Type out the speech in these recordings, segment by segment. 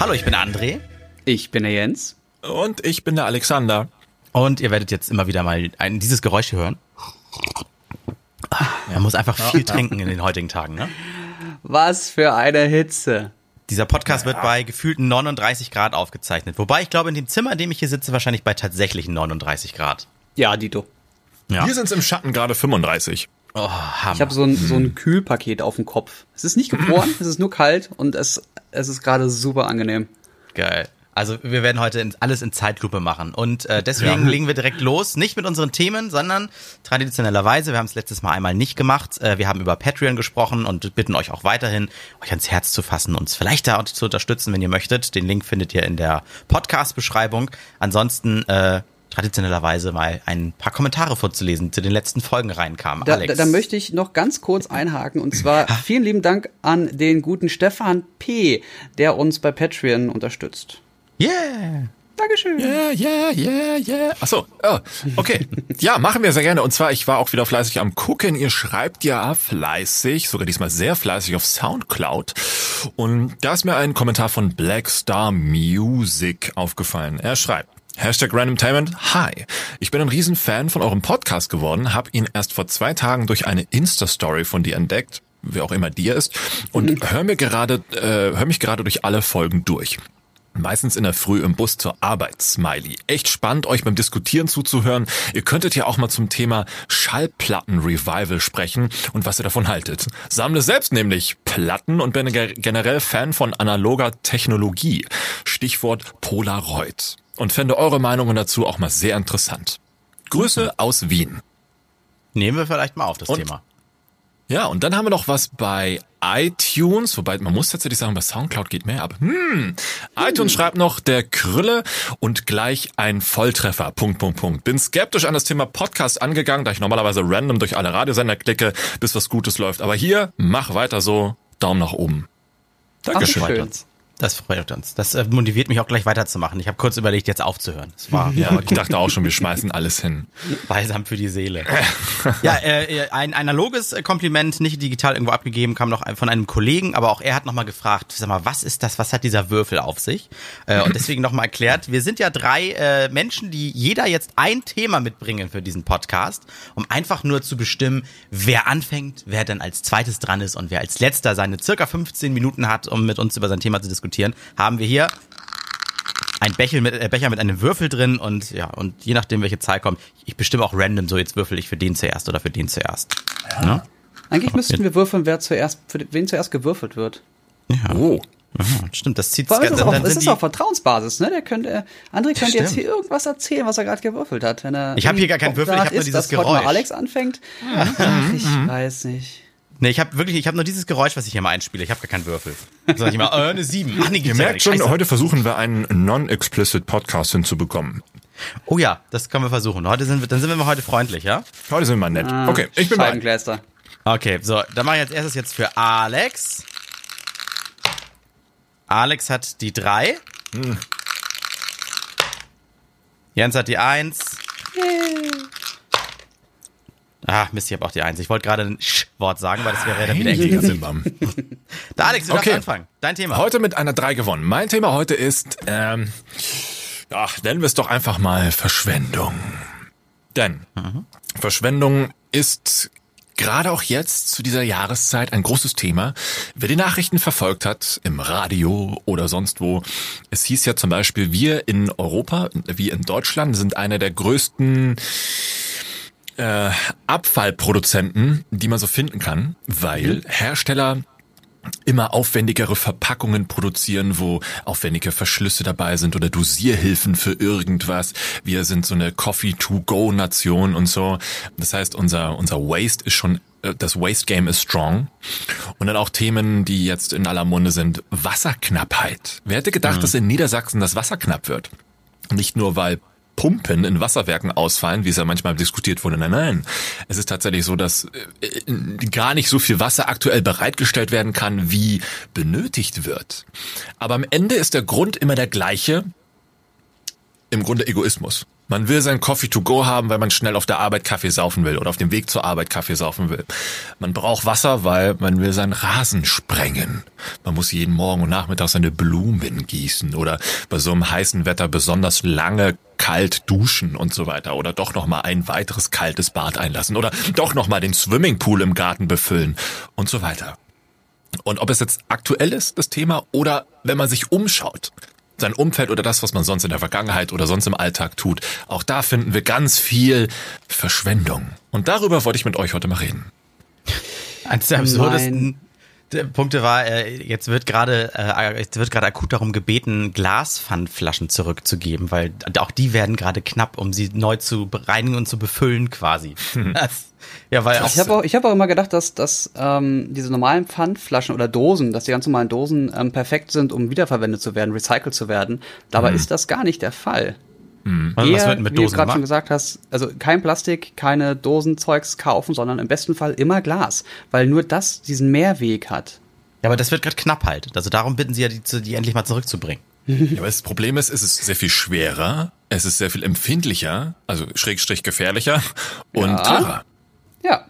Hallo, ich bin André. Ich bin der Jens. Und ich bin der Alexander. Und ihr werdet jetzt immer wieder mal ein, dieses Geräusch hören. Man muss einfach viel trinken in den heutigen Tagen, ne? Was für eine Hitze. Dieser Podcast wird bei gefühlten 39 Grad aufgezeichnet. Wobei ich glaube, in dem Zimmer, in dem ich hier sitze, wahrscheinlich bei tatsächlichen 39 Grad. Ja, Dito. Ja. Hier sind es im Schatten gerade 35. Oh. Ich habe so ein, so ein Kühlpaket auf dem Kopf. Es ist nicht gefroren, es ist nur kalt und es, es ist gerade super angenehm. Geil. Also wir werden heute in, alles in Zeitlupe machen und äh, deswegen legen wir direkt los, nicht mit unseren Themen, sondern traditionellerweise, wir haben es letztes Mal einmal nicht gemacht, äh, wir haben über Patreon gesprochen und bitten euch auch weiterhin, euch ans Herz zu fassen, uns vielleicht da zu unterstützen, wenn ihr möchtet. Den Link findet ihr in der Podcast-Beschreibung. Ansonsten äh, traditionellerweise mal ein paar Kommentare vorzulesen, die zu den letzten Folgen reinkamen. Da, Alex. da, da möchte ich noch ganz kurz einhaken und zwar vielen lieben Dank an den guten Stefan P., der uns bei Patreon unterstützt. yeah! Dankeschön. Yeah, yeah, yeah, yeah. Achso, oh, okay. Ja, machen wir sehr gerne. Und zwar, ich war auch wieder fleißig am Gucken. Ihr schreibt ja fleißig, sogar diesmal sehr fleißig auf Soundcloud. Und da ist mir ein Kommentar von Blackstar Music aufgefallen. Er schreibt, Hashtag Randomtainment, hi. Ich bin ein Riesenfan von eurem Podcast geworden, habe ihn erst vor zwei Tagen durch eine Insta-Story von dir entdeckt, wer auch immer dir ist, und hör mir gerade, äh, hör mich gerade durch alle Folgen durch. Meistens in der Früh im Bus zur Arbeit, Smiley. Echt spannend, euch beim Diskutieren zuzuhören. Ihr könntet ja auch mal zum Thema Schallplatten-Revival sprechen und was ihr davon haltet. Sammle selbst nämlich Platten und bin ge- generell Fan von analoger Technologie. Stichwort Polaroid. Und fände eure Meinungen dazu auch mal sehr interessant. Grüße aus Wien. Nehmen wir vielleicht mal auf das Und- Thema. Ja, und dann haben wir noch was bei iTunes, wobei man muss tatsächlich sagen, bei Soundcloud geht mehr ab. Hm, iTunes schreibt noch der Krülle und gleich ein Volltreffer. Punkt, Punkt, Punkt. Bin skeptisch an das Thema Podcast angegangen, da ich normalerweise random durch alle Radiosender klicke, bis was Gutes läuft. Aber hier, mach weiter so. Daumen nach oben. Dankeschön. Ach, freut schön. uns. Das freut uns. Das äh, motiviert mich auch gleich weiterzumachen. Ich habe kurz überlegt, jetzt aufzuhören. Das war Ja, ich dachte auch schon, wir schmeißen alles hin. balsam für die Seele. ja, äh, ein analoges Kompliment, nicht digital irgendwo abgegeben, kam noch von einem Kollegen, aber auch er hat nochmal gefragt, sag mal, was ist das, was hat dieser Würfel auf sich? Äh, und deswegen nochmal erklärt, wir sind ja drei äh, Menschen, die jeder jetzt ein Thema mitbringen für diesen Podcast, um einfach nur zu bestimmen, wer anfängt, wer dann als zweites dran ist und wer als letzter seine circa 15 Minuten hat, um mit uns über sein Thema zu diskutieren, haben wir hier ein Becher mit, äh, Becher mit einem Würfel drin und ja, und je nachdem, welche Zahl kommt, ich bestimme auch random, so jetzt würfel ich für den zuerst oder für den zuerst. Ja. Eigentlich müssten wir würfeln, wer zuerst, für wen zuerst gewürfelt wird. Ja. Oh. ja stimmt, das zieht Vor allem ist das auch, sind ist die, auf Vertrauensbasis, ne? Der könnte, André könnte jetzt hier irgendwas erzählen, was er gerade gewürfelt hat. Wenn er Ich hab hier gar keinen Würfel, ich hab nur dieses Geräusch. Alex anfängt. Ach, ich weiß nicht. Nee, ich habe wirklich, ich habe nur dieses Geräusch, was ich hier mal einspiele. Ich habe gar keinen Würfel. Sag ich mal, äh, eine 7. Ach nee, Ihr merkt nicht. schon, Scheiße. heute versuchen wir einen non-explicit Podcast hinzubekommen. Oh ja, das können wir versuchen. Heute sind wir, dann sind wir mal heute freundlich, ja? Heute sind wir nett. Ah, Okay, ich bin bereit. Okay, so, dann mache ich als erstes jetzt für Alex. Alex hat die 3. Jens hat die 1. Ah, Mist, ich habe auch die 1. Ich wollte gerade ein Sch-Wort sagen, weil das wäre dann wieder. Simbam. Da, Alex, du Okay. anfangen. Dein Thema. Heute mit einer 3 gewonnen. Mein Thema heute ist, ähm, ach, nennen wir es doch einfach mal Verschwendung. Denn Verschwendung ist gerade auch jetzt zu dieser Jahreszeit ein großes Thema. Wer die Nachrichten verfolgt hat, im Radio oder sonst wo, es hieß ja zum Beispiel, wir in Europa, wie in Deutschland, sind einer der größten äh, Abfallproduzenten, die man so finden kann, weil Hersteller immer aufwendigere Verpackungen produzieren, wo aufwendige Verschlüsse dabei sind oder Dosierhilfen für irgendwas. Wir sind so eine Coffee-to-go-Nation und so. Das heißt, unser, unser Waste ist schon, äh, das Waste-Game ist strong. Und dann auch Themen, die jetzt in aller Munde sind. Wasserknappheit. Wer hätte gedacht, dass in Niedersachsen das Wasser knapp wird? Nicht nur, weil Pumpen in Wasserwerken ausfallen, wie es ja manchmal diskutiert wurde. Nein, nein. Es ist tatsächlich so, dass äh, gar nicht so viel Wasser aktuell bereitgestellt werden kann, wie benötigt wird. Aber am Ende ist der Grund immer der gleiche. Im Grunde Egoismus. Man will sein Coffee to go haben, weil man schnell auf der Arbeit Kaffee saufen will oder auf dem Weg zur Arbeit Kaffee saufen will. Man braucht Wasser, weil man will seinen Rasen sprengen. Man muss jeden Morgen und Nachmittag seine Blumen gießen oder bei so einem heißen Wetter besonders lange kalt duschen und so weiter oder doch noch mal ein weiteres kaltes Bad einlassen oder doch noch mal den Swimmingpool im Garten befüllen und so weiter. Und ob es jetzt aktuell ist, das Thema, oder wenn man sich umschaut, sein Umfeld oder das, was man sonst in der Vergangenheit oder sonst im Alltag tut. Auch da finden wir ganz viel Verschwendung. Und darüber wollte ich mit euch heute mal reden. Eines der absurdesten Punkte war, äh, jetzt wird gerade äh, jetzt wird gerade akut darum gebeten, Glaspfandflaschen zurückzugeben, weil auch die werden gerade knapp, um sie neu zu reinigen und zu befüllen quasi. Das, ja, weil ich habe auch, ich hab auch immer gedacht, dass, dass ähm, diese normalen Pfandflaschen oder Dosen, dass die ganz normalen Dosen ähm, perfekt sind, um wiederverwendet zu werden, recycelt zu werden. Dabei mhm. ist das gar nicht der Fall. Mhm. Eher, Was wird mit Dosen wie du gerade schon gesagt hast, also kein Plastik, keine Dosenzeugs kaufen, sondern im besten Fall immer Glas, weil nur das diesen Mehrweg hat. Ja, aber das wird gerade knapp halt. Also darum bitten sie ja, die, die endlich mal zurückzubringen. Ja, aber das Problem ist, es ist sehr viel schwerer, es ist sehr viel empfindlicher, also schrägstrich gefährlicher und ja. teurer. Ja.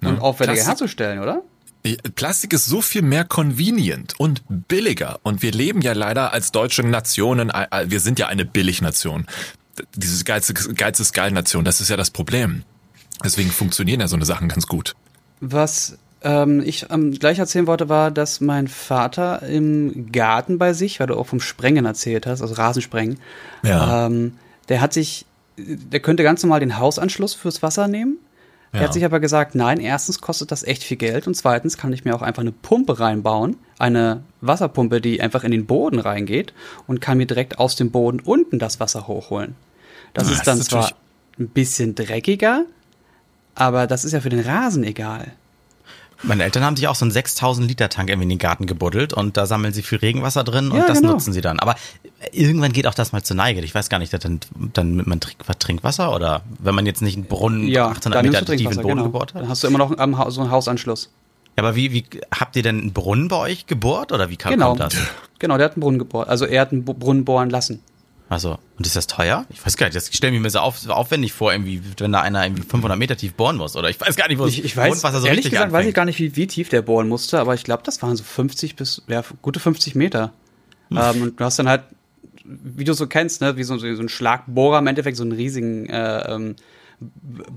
Und ne? aufwendiger herzustellen, oder? Plastik ist so viel mehr convenient und billiger. Und wir leben ja leider als deutsche Nationen, wir sind ja eine Billignation. Diese Geiz, Geiz ist geil Nation, das ist ja das Problem. Deswegen funktionieren ja so eine Sachen ganz gut. Was ähm, ich ähm, gleich erzählen wollte, war, dass mein Vater im Garten bei sich, weil du auch vom Sprengen erzählt hast, also Rasensprengen, ja. ähm, der hat sich, der könnte ganz normal den Hausanschluss fürs Wasser nehmen er hat sich aber gesagt, nein, erstens kostet das echt viel Geld und zweitens kann ich mir auch einfach eine Pumpe reinbauen, eine Wasserpumpe, die einfach in den Boden reingeht und kann mir direkt aus dem Boden unten das Wasser hochholen. Das ja, ist dann das ist zwar ein bisschen dreckiger, aber das ist ja für den Rasen egal. Meine Eltern haben sich auch so einen 6000 Liter Tank irgendwie in den Garten gebuddelt und da sammeln sie viel Regenwasser drin und ja, das genau. nutzen sie dann. Aber irgendwann geht auch das mal zur Neige. Ich weiß gar nicht, dann, dann man trinkt, Trinkwasser oder wenn man jetzt nicht einen Brunnen ja, 800 Meter tief in den Boden genau. gebohrt hat. Dann hast du immer noch einen, so einen Hausanschluss. Ja, aber wie, wie habt ihr denn einen Brunnen bei euch gebohrt oder wie kam genau. das? Genau, der hat einen Brunnen gebohrt. Also er hat einen Brunnen bohren lassen. Also, und ist das teuer? Ich weiß gar nicht, das stelle mir so auf, so aufwendig vor, irgendwie, wenn da einer irgendwie 500 Meter tief bohren muss, oder ich weiß gar nicht, wo ich, ich weiß, Grundwasser so Ehrlich gesagt anfängt. weiß ich gar nicht, wie, wie tief der bohren musste, aber ich glaube, das waren so 50 bis, ja, gute 50 Meter. Hm. Ähm, und du hast dann halt, wie du so kennst, ne, wie so, so ein Schlagbohrer im Endeffekt, so einen riesigen äh, ähm,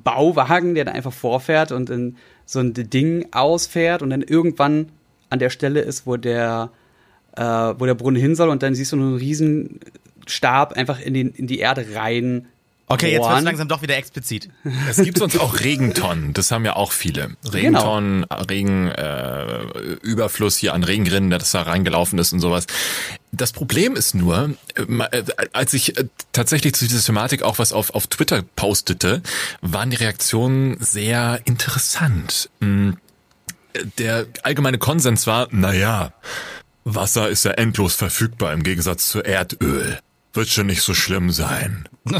Bauwagen, der dann einfach vorfährt und in so ein Ding ausfährt und dann irgendwann an der Stelle ist, wo der, äh, wo der Brunnen hin soll und dann siehst du einen riesen Stab einfach in, den, in die Erde rein. Okay, jetzt wird langsam doch wieder explizit. Es gibt sonst auch Regentonnen, das haben ja auch viele. Regentonnen, genau. Regenüberfluss äh, hier an Regenrinnen, das da reingelaufen ist und sowas. Das Problem ist nur, äh, als ich äh, tatsächlich zu dieser Thematik auch was auf, auf Twitter postete, waren die Reaktionen sehr interessant. Hm, der allgemeine Konsens war, naja, Wasser ist ja endlos verfügbar im Gegensatz zu Erdöl wird schon nicht so schlimm sein.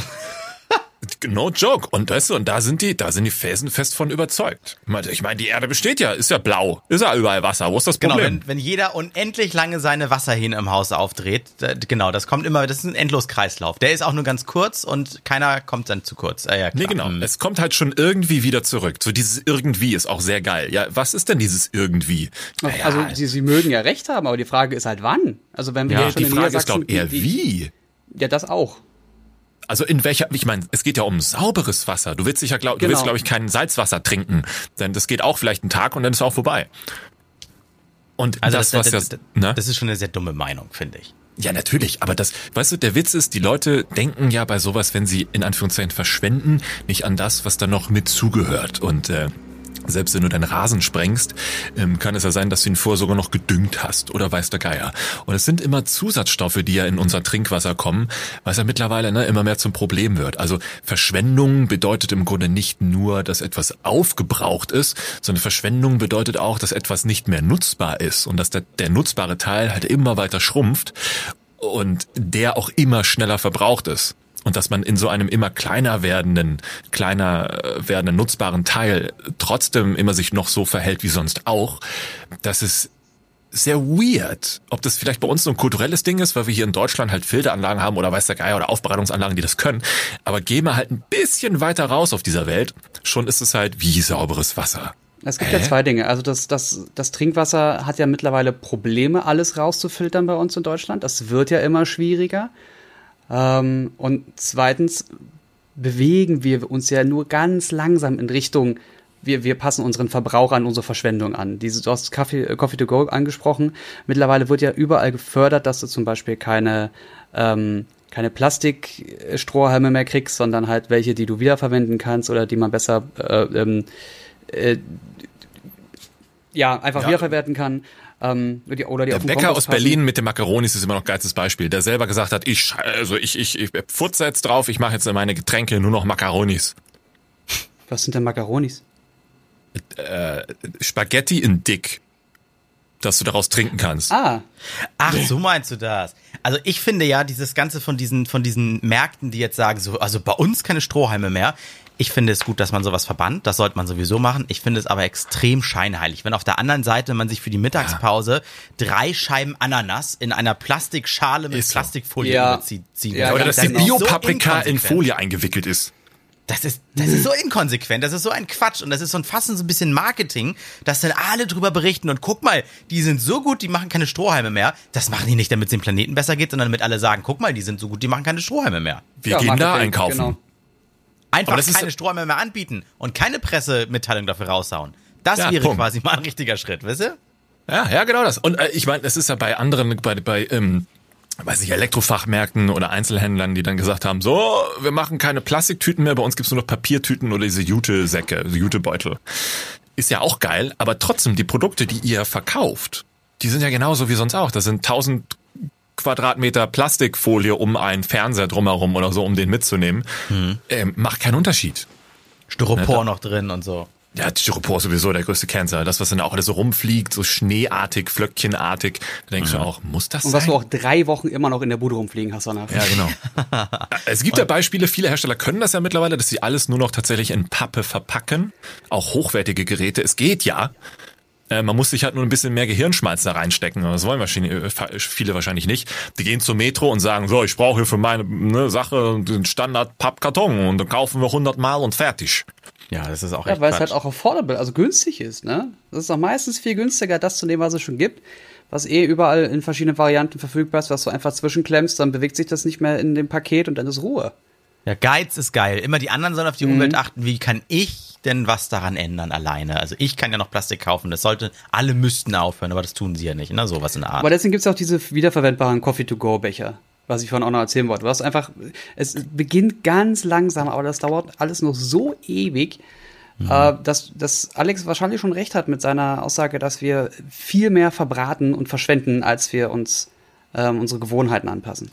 No joke. Und weißt du, und da sind die, da sind die Felsen fest von überzeugt. Ich meine, die Erde besteht ja, ist ja blau, ist ja überall Wasser. Wo ist das genau, Problem? Genau, wenn, wenn jeder unendlich lange seine Wasserhähne im Haus aufdreht, genau, das kommt immer, das ist ein Endloskreislauf. Der ist auch nur ganz kurz und keiner kommt dann zu kurz. Äh, ja, klar. Nee, genau. Mhm. Es kommt halt schon irgendwie wieder zurück. So dieses irgendwie ist auch sehr geil. Ja, was ist denn dieses irgendwie? Naja, also sie, sie mögen ja recht haben, aber die Frage ist halt wann. Also wenn wir ja, schon die Frage ist, glaube eher wie. Ja, das auch. Also in welcher, ich meine, es geht ja um sauberes Wasser. Du willst sicher, glaub, genau. du willst, genau. glaube ich, kein Salzwasser trinken, denn das geht auch vielleicht einen Tag und dann ist es auch vorbei. Und also das, das, was das, ja, ne? das ist schon eine sehr dumme Meinung, finde ich. Ja, natürlich, aber das, weißt du, der Witz ist, die Leute denken ja bei sowas, wenn sie in Anführungszeichen verschwenden, nicht an das, was da noch mit zugehört. Und äh, selbst wenn du deinen Rasen sprengst, ähm, kann es ja sein, dass du ihn vorher sogar noch gedüngt hast oder weiß der Geier. Und es sind immer Zusatzstoffe, die ja in unser Trinkwasser kommen, was ja mittlerweile ne, immer mehr zum Problem wird. Also Verschwendung bedeutet im Grunde nicht nur, dass etwas aufgebraucht ist, sondern Verschwendung bedeutet auch, dass etwas nicht mehr nutzbar ist und dass der, der nutzbare Teil halt immer weiter schrumpft und der auch immer schneller verbraucht ist und dass man in so einem immer kleiner werdenden, kleiner äh, werdenden nutzbaren Teil trotzdem immer sich noch so verhält wie sonst auch, das ist sehr weird. Ob das vielleicht bei uns so ein kulturelles Ding ist, weil wir hier in Deutschland halt Filteranlagen haben oder weiß der Geier oder Aufbereitungsanlagen, die das können. Aber gehen wir halt ein bisschen weiter raus auf dieser Welt, schon ist es halt wie sauberes Wasser. Es gibt Hä? ja zwei Dinge. Also das, das, das Trinkwasser hat ja mittlerweile Probleme, alles rauszufiltern bei uns in Deutschland. Das wird ja immer schwieriger. Ähm, und zweitens bewegen wir uns ja nur ganz langsam in Richtung wir, wir passen unseren Verbrauch an unsere Verschwendung an. Diese, du hast Coffee, äh, Coffee to go angesprochen. Mittlerweile wird ja überall gefördert, dass du zum Beispiel keine, ähm, keine Plastikstrohhalme mehr kriegst, sondern halt welche, die du wiederverwenden kannst oder die man besser äh, ähm, äh, ja, einfach ja. wiederverwerten kann. Ähm, die, oder die der Bäcker aus Berlin mit den Macaronis ist immer noch ein geilstes Beispiel, der selber gesagt hat, ich, also ich, ich, ich futze jetzt drauf, ich mache jetzt in meine Getränke nur noch Macaronis. Was sind denn Macaronis? äh, Spaghetti in dick, dass du daraus trinken kannst. Ah. Ach, so meinst du das. Also ich finde ja, dieses Ganze von diesen, von diesen Märkten, die jetzt sagen, so, also bei uns keine Strohhalme mehr. Ich finde es gut, dass man sowas verbannt. Das sollte man sowieso machen. Ich finde es aber extrem scheinheilig. Wenn auf der anderen Seite man sich für die Mittagspause drei Scheiben Ananas in einer Plastikschale mit Plastikfolie ja. überzieht. Ja, oder dass die Biopaprika so in Folie eingewickelt ist. Das ist, das ist so inkonsequent, das ist so ein Quatsch und das ist so ein fast so ein bisschen Marketing, dass dann alle drüber berichten und guck mal, die sind so gut, die machen keine Strohhalme mehr. Das machen die nicht, damit es dem Planeten besser geht, sondern damit alle sagen, guck mal, die sind so gut, die machen keine Strohhalme mehr. Wir ja, gehen da einkaufen. Genau. Einfach keine Strohhalme mehr anbieten und keine Pressemitteilung dafür raushauen. Das ja, wäre Punkt. quasi mal ein richtiger Schritt, wisst ihr? Ja, ja, genau das. Und äh, ich meine, es ist ja bei anderen, bei, bei ähm, weiß ich, Elektrofachmärkten oder Einzelhändlern, die dann gesagt haben, so, wir machen keine Plastiktüten mehr, bei uns gibt's nur noch Papiertüten oder diese Jute-Säcke, Jute-Beutel. Ist ja auch geil, aber trotzdem, die Produkte, die ihr verkauft, die sind ja genauso wie sonst auch. Das sind 1000 Quadratmeter Plastikfolie um einen Fernseher drumherum oder so, um den mitzunehmen. Mhm. Ähm, macht keinen Unterschied. Styropor ne? noch drin und so. Ja, Styropor ist sowieso der größte Cancer. Das, was dann auch alles so rumfliegt, so schneeartig, flöckchenartig. Da denkst mhm. du auch, muss das Und sein? was du auch drei Wochen immer noch in der Bude rumfliegen hast danach. Ja, genau. es gibt ja Beispiele, viele Hersteller können das ja mittlerweile, dass sie alles nur noch tatsächlich in Pappe verpacken. Auch hochwertige Geräte. Es geht ja. Äh, man muss sich halt nur ein bisschen mehr Gehirnschmalz da reinstecken. Das wollen wahrscheinlich, äh, viele wahrscheinlich nicht. Die gehen zur Metro und sagen, so, ich brauche hier für meine ne, Sache den Standard Pappkarton und dann kaufen wir 100 Mal und fertig. Ja, das ist auch Ja, weil Quatsch. es halt auch affordable, also günstig ist, ne? Das ist auch meistens viel günstiger, das zu nehmen, was es schon gibt, was eh überall in verschiedenen Varianten verfügbar ist, was du einfach zwischenklemmst, dann bewegt sich das nicht mehr in dem Paket und dann ist Ruhe. Ja, Geiz ist geil. Immer die anderen sollen auf die mhm. Umwelt achten. Wie kann ich denn was daran ändern alleine? Also ich kann ja noch Plastik kaufen. Das sollte, alle müssten aufhören, aber das tun sie ja nicht, ne? Sowas in der Art. Aber deswegen gibt's auch diese wiederverwendbaren Coffee-to-go-Becher was ich vorhin auch noch erzählen wollte. Du hast einfach, es beginnt ganz langsam, aber das dauert alles noch so ewig, mhm. äh, dass, dass Alex wahrscheinlich schon recht hat mit seiner Aussage, dass wir viel mehr verbraten und verschwenden, als wir uns ähm, unsere Gewohnheiten anpassen.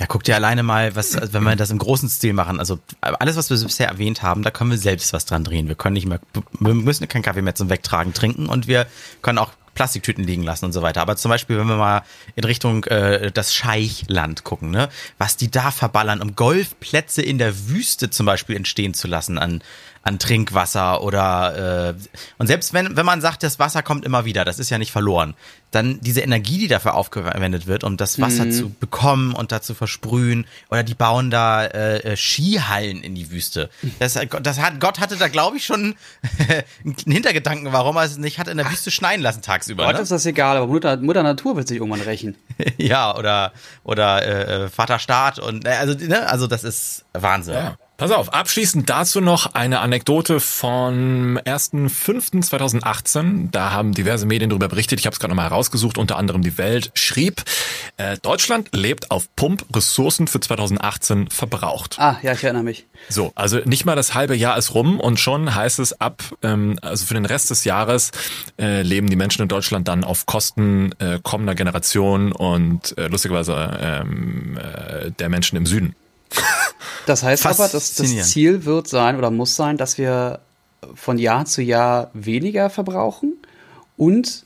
Ja, guck dir alleine mal, was, also wenn wir das im großen Stil machen, also alles, was wir bisher erwähnt haben, da können wir selbst was dran drehen. Wir können nicht mehr, wir müssen keinen Kaffee mehr zum Wegtragen trinken und wir können auch Plastiktüten liegen lassen und so weiter. Aber zum Beispiel, wenn wir mal in Richtung äh, das Scheichland gucken, ne, was die da verballern, um Golfplätze in der Wüste zum Beispiel entstehen zu lassen an an Trinkwasser oder äh, und selbst wenn wenn man sagt, das Wasser kommt immer wieder, das ist ja nicht verloren, dann diese Energie, die dafür aufgewendet wird, um das Wasser mhm. zu bekommen und da zu versprühen oder die bauen da äh, äh Skihallen in die Wüste. Das, das hat Gott hatte da glaube ich schon einen Hintergedanken, warum er es nicht hat in der Wüste schneien lassen tagsüber. Gott ne? ist das egal, aber Mutter, Mutter Natur wird sich irgendwann rächen. ja oder oder äh, äh, Vater Staat und äh, also ne, also das ist Wahnsinn. Ja. Pass auf, abschließend dazu noch eine Anekdote vom 1.5.2018. Da haben diverse Medien darüber berichtet. Ich habe es gerade nochmal herausgesucht. Unter anderem die Welt schrieb, äh, Deutschland lebt auf Pump, Ressourcen für 2018 verbraucht. Ah, ja, ich erinnere mich. So, also nicht mal das halbe Jahr ist rum und schon heißt es ab, ähm, also für den Rest des Jahres äh, leben die Menschen in Deutschland dann auf Kosten äh, kommender Generation und äh, lustigerweise ähm, äh, der Menschen im Süden. Das heißt aber, dass das Ziel wird sein oder muss sein, dass wir von Jahr zu Jahr weniger verbrauchen und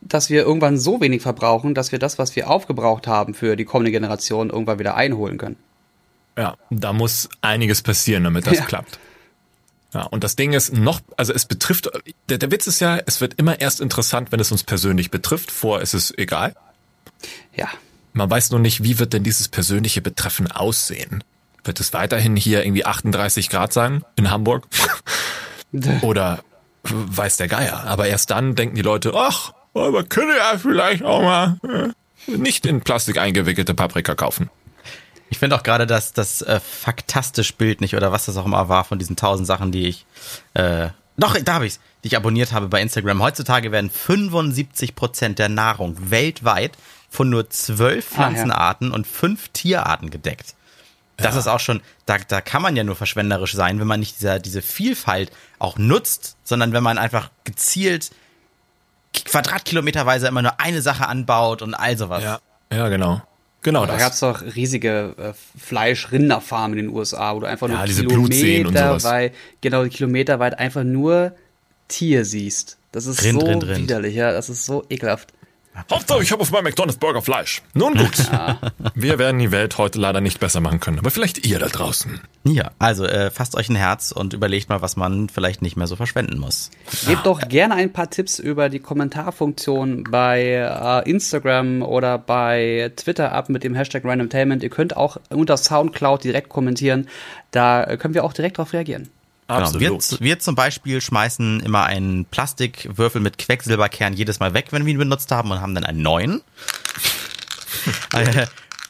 dass wir irgendwann so wenig verbrauchen, dass wir das, was wir aufgebraucht haben für die kommende Generation, irgendwann wieder einholen können. Ja, da muss einiges passieren, damit das ja. klappt. Ja, und das Ding ist noch, also es betrifft, der, der Witz ist ja, es wird immer erst interessant, wenn es uns persönlich betrifft. Vor ist es egal. Ja. Man weiß nur nicht, wie wird denn dieses persönliche Betreffen aussehen? Wird es weiterhin hier irgendwie 38 Grad sein in Hamburg? Oder weiß der Geier. Aber erst dann denken die Leute, ach, aber könne ja vielleicht auch mal äh, nicht in Plastik eingewickelte Paprika kaufen. Ich finde auch gerade das, das äh, faktastisch Bild nicht oder was das auch immer war von diesen tausend Sachen, die ich, äh, doch, da habe ich's, die ich abonniert habe bei Instagram. Heutzutage werden 75 Prozent der Nahrung weltweit von nur zwölf Pflanzenarten ah, ja. und fünf Tierarten gedeckt. Das ja. ist auch schon, da, da kann man ja nur verschwenderisch sein, wenn man nicht dieser, diese Vielfalt auch nutzt, sondern wenn man einfach gezielt Quadratkilometerweise immer nur eine Sache anbaut und all sowas. Ja, ja genau. Genau da gab es doch riesige äh, Fleisch-Rinderfarmen in den USA, wo du einfach nur ja, Kilometer weit, genau, kilometerweit einfach nur Tier siehst. Das ist Rind, so Rind, Rind. widerlich, ja, das ist so ekelhaft. Hauptsache, ich habe auf meinem McDonald's Burger Fleisch. Nun gut. Ja. Wir werden die Welt heute leider nicht besser machen können, aber vielleicht ihr da draußen. Ja, also äh, fasst euch ein Herz und überlegt mal, was man vielleicht nicht mehr so verschwenden muss. Gebt doch gerne ein paar Tipps über die Kommentarfunktion bei äh, Instagram oder bei Twitter ab mit dem Hashtag Randomtainment. Ihr könnt auch unter Soundcloud direkt kommentieren. Da können wir auch direkt darauf reagieren. Absolut. Genau. Wir, wir zum Beispiel schmeißen immer einen Plastikwürfel mit Quecksilberkern jedes Mal weg, wenn wir ihn benutzt haben und haben dann einen neuen. Äh,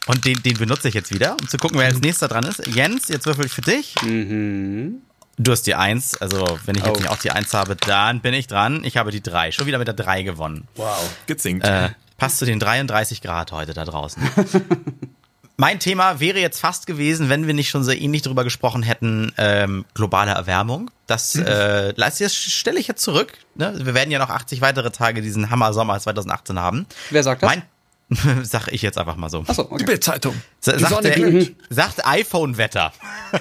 und den, den benutze ich jetzt wieder, um zu gucken, wer als nächster dran ist. Jens, jetzt würfel ich für dich. Mhm. Du hast die Eins, also wenn ich jetzt oh. nicht auch die Eins habe, dann bin ich dran. Ich habe die Drei. Schon wieder mit der Drei gewonnen. Wow, gezinkt. Äh, passt zu den 33 Grad heute da draußen. Mein Thema wäre jetzt fast gewesen, wenn wir nicht schon so ähnlich darüber gesprochen hätten, ähm, globale Erwärmung. Das mhm. äh, das stelle ich jetzt zurück. Ne? Wir werden ja noch 80 weitere Tage diesen Hammer Sommer 2018 haben. Wer sagt das? Mein, sag ich jetzt einfach mal so. Achso, okay. Die Bildzeitung. Sa sagt, der, sagt iPhone-Wetter.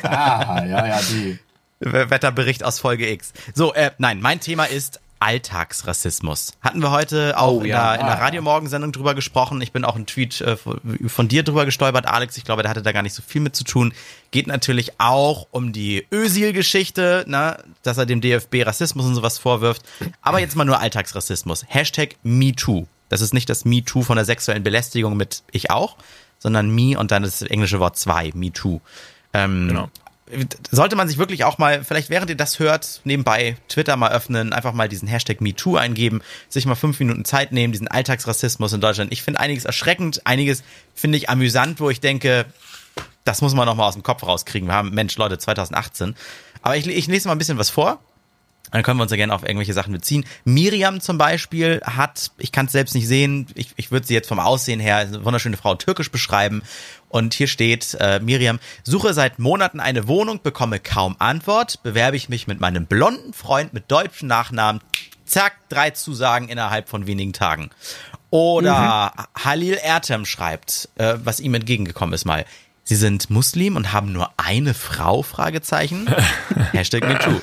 Ah, ja, ja, die. Wetterbericht aus Folge X. So, äh, nein, mein Thema ist Alltagsrassismus. Hatten wir heute auch oh, in, ja. der, in der ah, Radiomorgensendung drüber gesprochen. Ich bin auch ein Tweet äh, von dir drüber gestolpert, Alex. Ich glaube, der hatte da gar nicht so viel mit zu tun. Geht natürlich auch um die Ösil-Geschichte, ne, dass er dem DFB Rassismus und sowas vorwirft. Aber jetzt mal nur Alltagsrassismus. Hashtag MeToo. Das ist nicht das MeToo von der sexuellen Belästigung mit ich auch, sondern Me und dann das englische Wort zwei, MeToo. Ähm, genau sollte man sich wirklich auch mal, vielleicht während ihr das hört, nebenbei Twitter mal öffnen, einfach mal diesen Hashtag MeToo eingeben, sich mal fünf Minuten Zeit nehmen, diesen Alltagsrassismus in Deutschland. Ich finde einiges erschreckend, einiges finde ich amüsant, wo ich denke, das muss man noch mal aus dem Kopf rauskriegen. Wir haben, Mensch, Leute, 2018. Aber ich, ich lese mal ein bisschen was vor. Dann können wir uns ja gerne auf irgendwelche Sachen beziehen. Miriam zum Beispiel hat, ich kann es selbst nicht sehen, ich, ich würde sie jetzt vom Aussehen her, eine wunderschöne Frau, türkisch beschreiben. Und hier steht, äh, Miriam, suche seit Monaten eine Wohnung, bekomme kaum Antwort, bewerbe ich mich mit meinem blonden Freund mit deutschen Nachnamen, zack, drei Zusagen innerhalb von wenigen Tagen. Oder mhm. Halil Ertem schreibt, äh, was ihm entgegengekommen ist mal. Sie sind Muslim und haben nur eine Frau? Fragezeichen. Hashtag MeToo.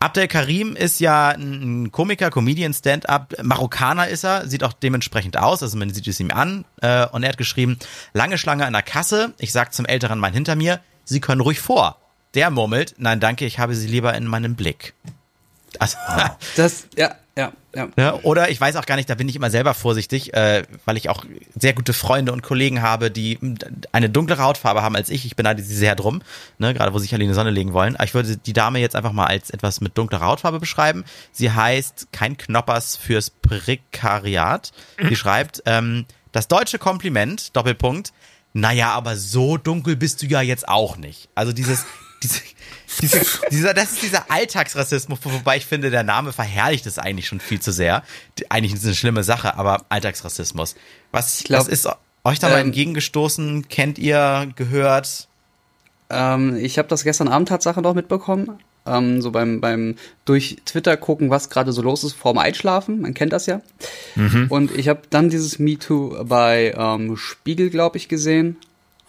Abdel Karim ist ja ein Komiker, Comedian, Stand-up. Marokkaner ist er, sieht auch dementsprechend aus, also man sieht es ihm an. Äh, und er hat geschrieben, lange Schlange an der Kasse. Ich sag zum älteren Mann hinter mir, Sie können ruhig vor. Der murmelt, nein danke, ich habe Sie lieber in meinem Blick. Also, das, ja, ja, ja. ja. Oder ich weiß auch gar nicht, da bin ich immer selber vorsichtig, äh, weil ich auch sehr gute Freunde und Kollegen habe, die eine dunklere Hautfarbe haben als ich. Ich beneide sie sehr drum, ne, gerade wo sie sich alle in die Sonne legen wollen. Aber ich würde die Dame jetzt einfach mal als etwas mit dunklerer Hautfarbe beschreiben. Sie heißt kein Knoppers fürs Prekariat. Sie schreibt, ähm, das deutsche Kompliment, Doppelpunkt, naja, aber so dunkel bist du ja jetzt auch nicht. Also dieses, diese, diese, dieser, das ist dieser Alltagsrassismus, wobei ich finde, der Name verherrlicht es eigentlich schon viel zu sehr. Eigentlich ist es eine schlimme Sache, aber Alltagsrassismus. Was, glaub, was ist euch da ähm, mal entgegengestoßen? Kennt ihr, gehört? Ähm, ich habe das gestern Abend Tatsache noch mitbekommen. Ähm, so beim, beim durch Twitter gucken, was gerade so los ist vorm Einschlafen. Man kennt das ja. Mhm. Und ich habe dann dieses MeToo bei ähm, Spiegel, glaube ich, gesehen.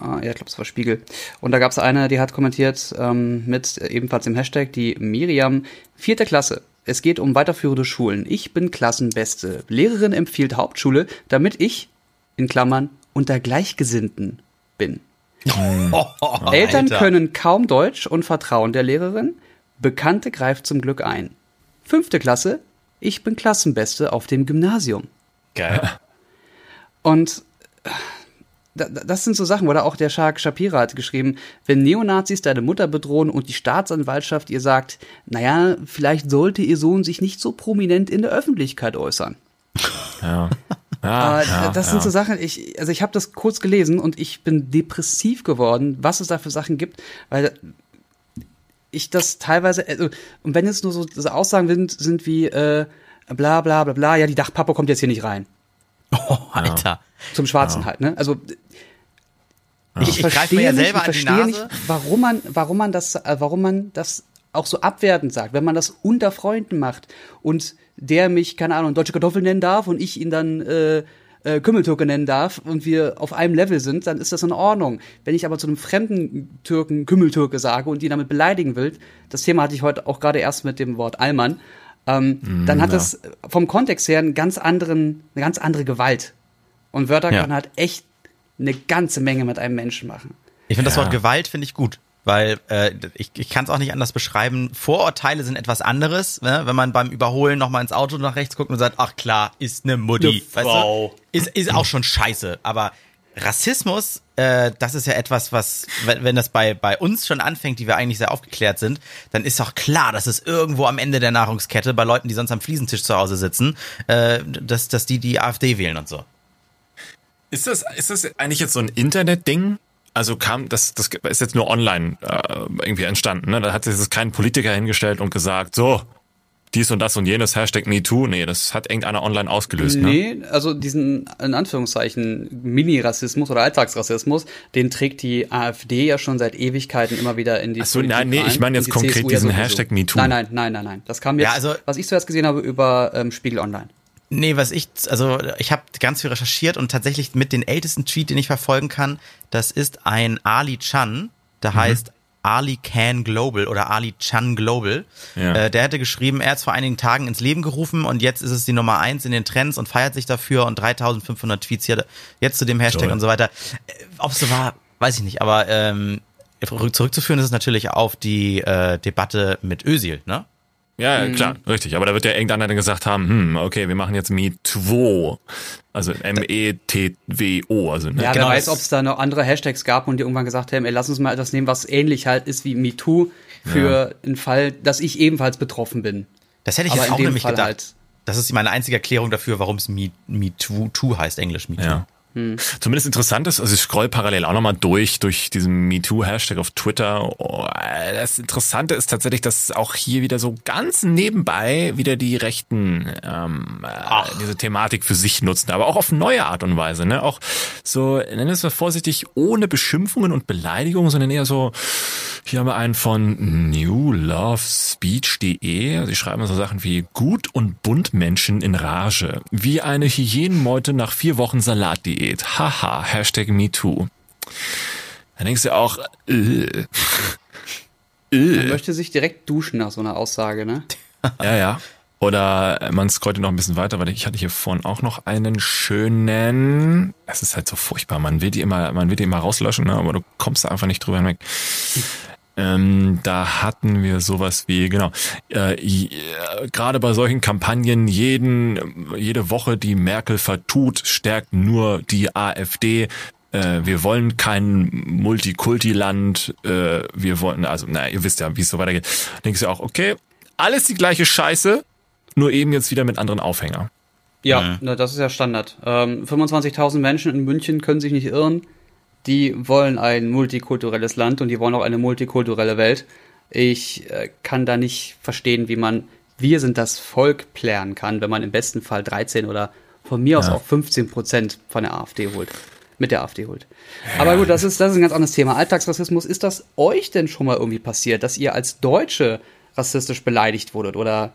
Ah, ja, ich glaube, es war Spiegel. Und da gab es eine, die hat kommentiert ähm, mit ebenfalls dem Hashtag, die Miriam, vierte Klasse. Es geht um weiterführende Schulen. Ich bin Klassenbeste. Lehrerin empfiehlt Hauptschule, damit ich, in Klammern, unter Gleichgesinnten bin. Oh, Eltern Alter. können kaum Deutsch und vertrauen der Lehrerin. Bekannte greift zum Glück ein. Fünfte Klasse, ich bin Klassenbeste auf dem Gymnasium. Geil. Und äh, das sind so Sachen, oder auch der Shark Shapira hat geschrieben, wenn Neonazis deine Mutter bedrohen und die Staatsanwaltschaft ihr sagt, naja, vielleicht sollte ihr Sohn sich nicht so prominent in der Öffentlichkeit äußern. Ja. Ja, ja, das sind ja. so Sachen, ich, also ich habe das kurz gelesen und ich bin depressiv geworden, was es da für Sachen gibt, weil ich das teilweise, also, und wenn es nur so, so Aussagen sind, sind wie äh, bla bla bla bla, ja, die Dachpappe kommt jetzt hier nicht rein. Oh, Alter. Zum Schwarzen halt, ne? Also ich, ich, ich greife mir ja selber nicht, ich Nase. Nicht, warum man, warum man das, äh, warum man das auch so abwertend sagt, wenn man das unter Freunden macht und der mich, keine Ahnung, deutsche Kartoffel nennen darf und ich ihn dann äh, äh, Kümmeltürke nennen darf und wir auf einem Level sind, dann ist das in Ordnung. Wenn ich aber zu einem fremden Türken Kümmeltürke sage und ihn damit beleidigen will, das Thema hatte ich heute auch gerade erst mit dem Wort Allmann, ähm, mm, dann hat ja. das vom Kontext her einen ganz anderen, eine ganz andere Gewalt. Und Wörter ja. kann halt echt eine ganze Menge mit einem Menschen machen. Ich finde das Wort Gewalt finde ich gut weil äh, ich, ich kann es auch nicht anders beschreiben. Vorurteile sind etwas anderes, ne? wenn man beim Überholen nochmal ins Auto nach rechts guckt und sagt, ach klar, ist eine Mutti, eine weißt du? Ist, ist auch schon scheiße. Aber Rassismus, äh, das ist ja etwas, was, wenn, wenn das bei, bei uns schon anfängt, die wir eigentlich sehr aufgeklärt sind, dann ist doch klar, dass es irgendwo am Ende der Nahrungskette bei Leuten, die sonst am Fliesentisch zu Hause sitzen, äh, dass, dass die die AfD wählen und so. Ist das, ist das eigentlich jetzt so ein Internet-Ding? also kam, das, das ist jetzt nur online äh, irgendwie entstanden. Ne? Da hat sich jetzt kein Politiker hingestellt und gesagt, so, dies und das und jenes, Hashtag MeToo. Nee, das hat irgendeiner online ausgelöst. Ne? Nee, also diesen, in Anführungszeichen, Mini-Rassismus oder Alltagsrassismus, den trägt die AfD ja schon seit Ewigkeiten immer wieder in die Ach so, Politik nein, nee, ich meine jetzt die konkret CSU diesen ja Hashtag MeToo. Nein, nein, nein, nein, nein. Das kam jetzt, ja, also, was ich zuerst gesehen habe, über ähm, Spiegel Online. Nee, was ich, also ich habe ganz viel recherchiert und tatsächlich mit den ältesten Tweet, den ich verfolgen kann, das ist ein Ali Chan, der mhm. heißt Ali Can Global oder Ali Chan Global. Ja. Äh, der hätte geschrieben, er hat es vor einigen Tagen ins Leben gerufen und jetzt ist es die Nummer eins in den Trends und feiert sich dafür und 3500 Tweets hier jetzt zu dem Hashtag Toll. und so weiter. Äh, Ob es so war, weiß ich nicht, aber ähm, zurückzuführen ist es natürlich auf die äh, Debatte mit Özil, ne? Ja, mhm. klar, richtig. Aber da wird ja irgendeiner dann gesagt haben, hm, okay, wir machen jetzt Me2. Also M-E-T-W-O. Also, ne? Ja, genau. wer weiß, ob es da noch andere Hashtags gab und die irgendwann gesagt haben, ey, lass uns mal etwas nehmen, was ähnlich halt ist wie MeToo für ja. den Fall, dass ich ebenfalls betroffen bin. Das hätte ich Aber jetzt auch nämlich Fall gedacht. Halt. Das ist meine einzige Erklärung dafür, warum es Me, MeToo heißt, Englisch MeToo. Ja. Hm. Zumindest interessant ist, also ich scroll parallel auch nochmal durch, durch diesen MeToo-Hashtag auf Twitter. Oh, das Interessante ist tatsächlich, dass auch hier wieder so ganz nebenbei wieder die Rechten ähm, äh, diese Thematik für sich nutzen, aber auch auf neue Art und Weise. Ne? Auch so, nennen wir es mal vorsichtig, ohne Beschimpfungen und Beleidigungen, sondern eher so, hier haben wir einen von newlovespeech.de. Sie schreiben so Sachen wie gut und bunt Menschen in Rage, wie eine Hyänenmeute nach vier Wochen Salatdiät. Diät. Haha, Hashtag MeToo. Dann denkst du auch, äh. Man möchte sich direkt duschen nach so einer Aussage, ne? ja, ja. Oder man scrollt noch ein bisschen weiter, weil ich hatte hier vorhin auch noch einen schönen. Es ist halt so furchtbar. Man will die immer, man will die immer rauslöschen, ne? aber du kommst da einfach nicht drüber hinweg. Ähm, da hatten wir sowas wie, genau, äh, äh, gerade bei solchen Kampagnen, jeden, jede Woche, die Merkel vertut, stärkt nur die AfD. Äh, wir wollen kein Multikulti-Land, äh, wir wollen, also, naja, ihr wisst ja, wie es so weitergeht. Denkst du auch, okay, alles die gleiche Scheiße, nur eben jetzt wieder mit anderen Aufhänger. Ja, mhm. das ist ja Standard. Ähm, 25.000 Menschen in München können sich nicht irren die wollen ein multikulturelles Land und die wollen auch eine multikulturelle Welt. Ich äh, kann da nicht verstehen, wie man wir sind das Volk plären kann, wenn man im besten Fall 13 oder von mir aus auch 15 Prozent von der AfD holt. Mit der AfD holt. Ja. Aber gut, das ist, das ist ein ganz anderes Thema. Alltagsrassismus, ist das euch denn schon mal irgendwie passiert, dass ihr als Deutsche rassistisch beleidigt wurdet oder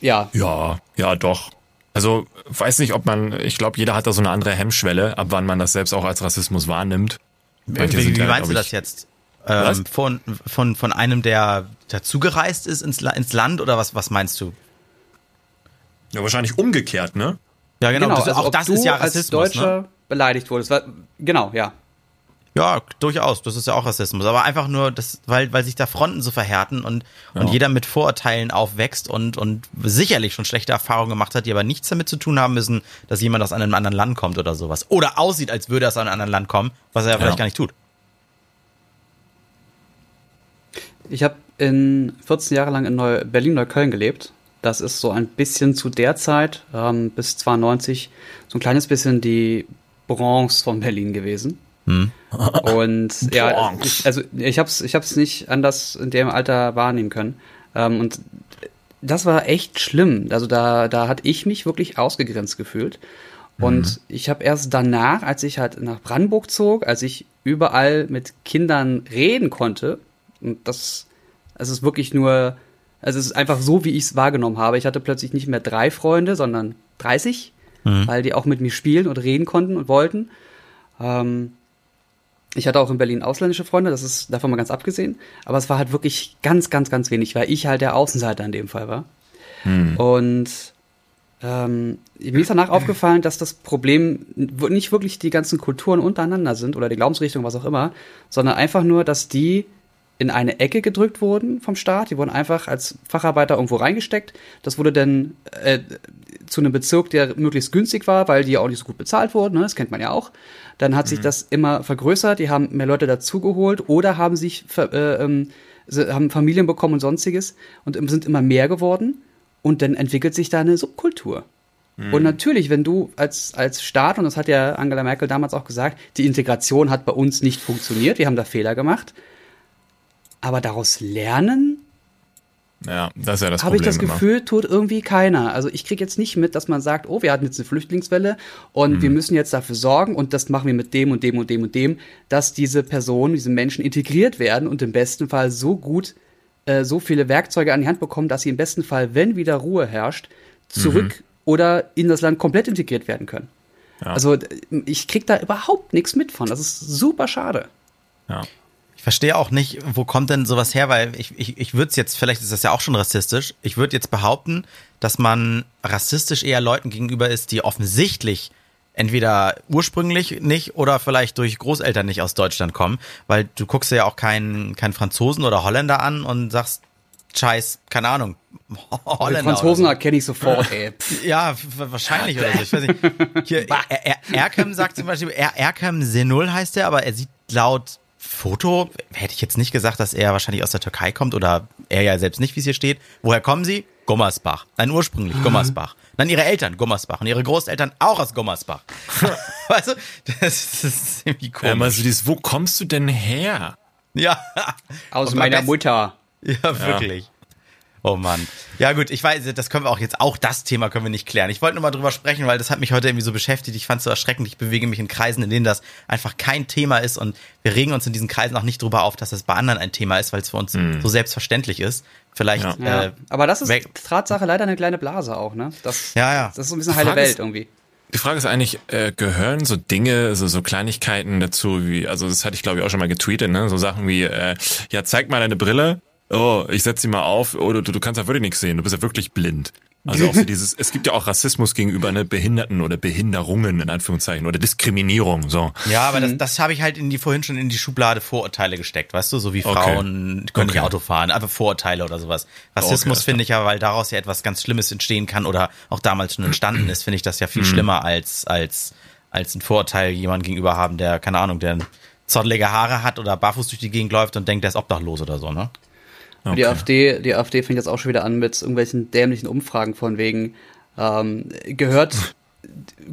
ja? Ja, ja, doch. Also weiß nicht, ob man, ich glaube, jeder hat da so eine andere Hemmschwelle, ab wann man das selbst auch als Rassismus wahrnimmt. Wie, wie, wie meinst du das jetzt? Ähm, von, von, von einem, der dazugereist ist ins, ins Land oder was, was meinst du? Ja, wahrscheinlich umgekehrt, ne? Ja, genau. genau das, also auch das ist ja Rassismus. Als Deutscher ne? beleidigt wurde. Genau, ja. Ja, durchaus. Das ist ja auch Rassismus. Aber einfach nur, das, weil, weil sich da Fronten so verhärten und, ja. und jeder mit Vorurteilen aufwächst und, und sicherlich schon schlechte Erfahrungen gemacht hat, die aber nichts damit zu tun haben müssen, dass jemand aus einem anderen Land kommt oder sowas. Oder aussieht, als würde er aus einem anderen Land kommen, was er ja vielleicht gar nicht tut. Ich habe in 14 Jahre lang in Neu Berlin-Neukölln gelebt. Das ist so ein bisschen zu der Zeit, ähm, bis 92, so ein kleines bisschen die Bronze von Berlin gewesen. Hm. Und ja, ich, also ich habe es ich hab's nicht anders in dem Alter wahrnehmen können. Ähm, und das war echt schlimm. Also da, da hatte ich mich wirklich ausgegrenzt gefühlt. Und mhm. ich habe erst danach, als ich halt nach Brandenburg zog, als ich überall mit Kindern reden konnte, und das, es ist wirklich nur, also es ist einfach so, wie ich es wahrgenommen habe. Ich hatte plötzlich nicht mehr drei Freunde, sondern 30, mhm. weil die auch mit mir spielen und reden konnten und wollten. Ähm, ich hatte auch in Berlin ausländische Freunde, das ist davon mal ganz abgesehen. Aber es war halt wirklich ganz, ganz, ganz wenig, weil ich halt der Außenseiter in dem Fall war. Mhm. Und ähm, mir ist danach aufgefallen, dass das Problem nicht wirklich die ganzen Kulturen untereinander sind oder die Glaubensrichtung, was auch immer, sondern einfach nur, dass die in eine Ecke gedrückt wurden vom Staat. Die wurden einfach als Facharbeiter irgendwo reingesteckt. Das wurde dann äh, zu einem Bezirk, der möglichst günstig war, weil die ja auch nicht so gut bezahlt wurden. Ne? Das kennt man ja auch. Dann hat mhm. sich das immer vergrößert. Die haben mehr Leute dazugeholt oder haben sich äh, ähm, haben Familien bekommen und sonstiges und sind immer mehr geworden. Und dann entwickelt sich da eine Subkultur. Mhm. Und natürlich, wenn du als, als Staat, und das hat ja Angela Merkel damals auch gesagt, die Integration hat bei uns nicht funktioniert, wir haben da Fehler gemacht, aber daraus lernen? Ja, das ist ja das Problem. Habe ich das Gefühl, immer. tut irgendwie keiner. Also ich kriege jetzt nicht mit, dass man sagt, oh, wir hatten jetzt eine Flüchtlingswelle und mhm. wir müssen jetzt dafür sorgen und das machen wir mit dem und dem und dem und dem, dass diese Personen, diese Menschen integriert werden und im besten Fall so gut äh, so viele Werkzeuge an die Hand bekommen, dass sie im besten Fall, wenn wieder Ruhe herrscht, zurück mhm. oder in das Land komplett integriert werden können. Ja. Also ich kriege da überhaupt nichts mit von. Das ist super schade. Ja. Verstehe auch nicht, wo kommt denn sowas her, weil ich, ich, ich würde es jetzt, vielleicht ist das ja auch schon rassistisch, ich würde jetzt behaupten, dass man rassistisch eher Leuten gegenüber ist, die offensichtlich entweder ursprünglich nicht oder vielleicht durch Großeltern nicht aus Deutschland kommen, weil du guckst ja auch keinen, keinen Franzosen oder Holländer an und sagst, Scheiß, keine Ahnung. Holländer Franzosen so. erkenne ich sofort, ey. ja, wahrscheinlich oder so. Ich weiß nicht. Hier, er Erkem sagt zum Beispiel, Erkem Senul heißt er, aber er sieht laut Foto hätte ich jetzt nicht gesagt, dass er wahrscheinlich aus der Türkei kommt oder er ja selbst nicht, wie es hier steht. Woher kommen sie? Gummersbach. Nein, ursprünglich mhm. Gummersbach. Dann ihre Eltern Gummersbach und ihre Großeltern auch aus Gummersbach. weißt du, das, ist irgendwie komisch. Ähm, also dieses, wo kommst du denn her? Ja. Aus meiner Mutter. Ja, wirklich. Ja. Oh Mann. Ja gut, ich weiß, das können wir auch jetzt, auch das Thema können wir nicht klären. Ich wollte nur mal drüber sprechen, weil das hat mich heute irgendwie so beschäftigt. Ich fand es so erschreckend. Ich bewege mich in Kreisen, in denen das einfach kein Thema ist und wir regen uns in diesen Kreisen auch nicht drüber auf, dass es bei anderen ein Thema ist, weil es für uns mhm. so selbstverständlich ist. Vielleicht. Ja. Äh, Aber das ist Tatsache leider eine kleine Blase auch, ne? Das, ja, ja. Das ist so ein bisschen heile Welt ist, irgendwie. Die Frage ist eigentlich, äh, gehören so Dinge, so, so Kleinigkeiten dazu, wie, also das hatte ich glaube ich auch schon mal getweetet, ne? So Sachen wie, äh, ja, zeig mal deine Brille, oh, ich setz sie mal auf, oh, du, du kannst ja wirklich nichts sehen, du bist ja wirklich blind. Also auch so dieses, es gibt ja auch Rassismus gegenüber ne, Behinderten oder Behinderungen in Anführungszeichen oder Diskriminierung. So. Ja, aber das, das habe ich halt in die vorhin schon in die Schublade Vorurteile gesteckt, weißt du, so wie Frauen okay. können okay. nicht Auto fahren, aber Vorurteile oder sowas. Rassismus okay, finde ich ja, weil daraus ja etwas ganz Schlimmes entstehen kann oder auch damals schon entstanden ist, finde ich das ja viel mhm. schlimmer als als als ein Vorurteil jemand gegenüber haben, der keine Ahnung, der zottelige Haare hat oder barfuß durch die Gegend läuft und denkt, der ist obdachlos oder so, ne? Okay. Die AfD, die AfD fängt jetzt auch schon wieder an mit irgendwelchen dämlichen Umfragen von wegen, ähm, gehört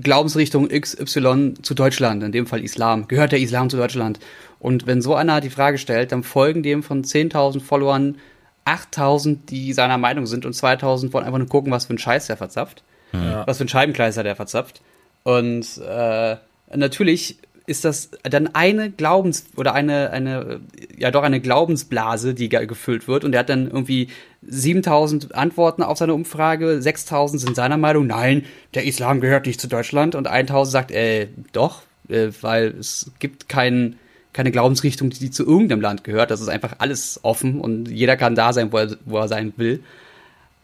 Glaubensrichtung XY zu Deutschland, in dem Fall Islam. Gehört der Islam zu Deutschland? Und wenn so einer die Frage stellt, dann folgen dem von 10.000 Followern 8.000, die seiner Meinung sind und 2.000 wollen einfach nur gucken, was für ein Scheiß der verzapft. Ja. Was für ein Scheibenkleister der verzapft. Und äh, natürlich ist das dann eine Glaubens- oder eine, eine, ja doch eine Glaubensblase, die gefüllt wird. Und er hat dann irgendwie 7000 Antworten auf seine Umfrage, 6000 sind seiner Meinung, nein, der Islam gehört nicht zu Deutschland. Und 1000 sagt, äh, doch, äh, weil es gibt keinen, keine Glaubensrichtung, die zu irgendeinem Land gehört. Das ist einfach alles offen und jeder kann da sein, wo er, wo er sein will.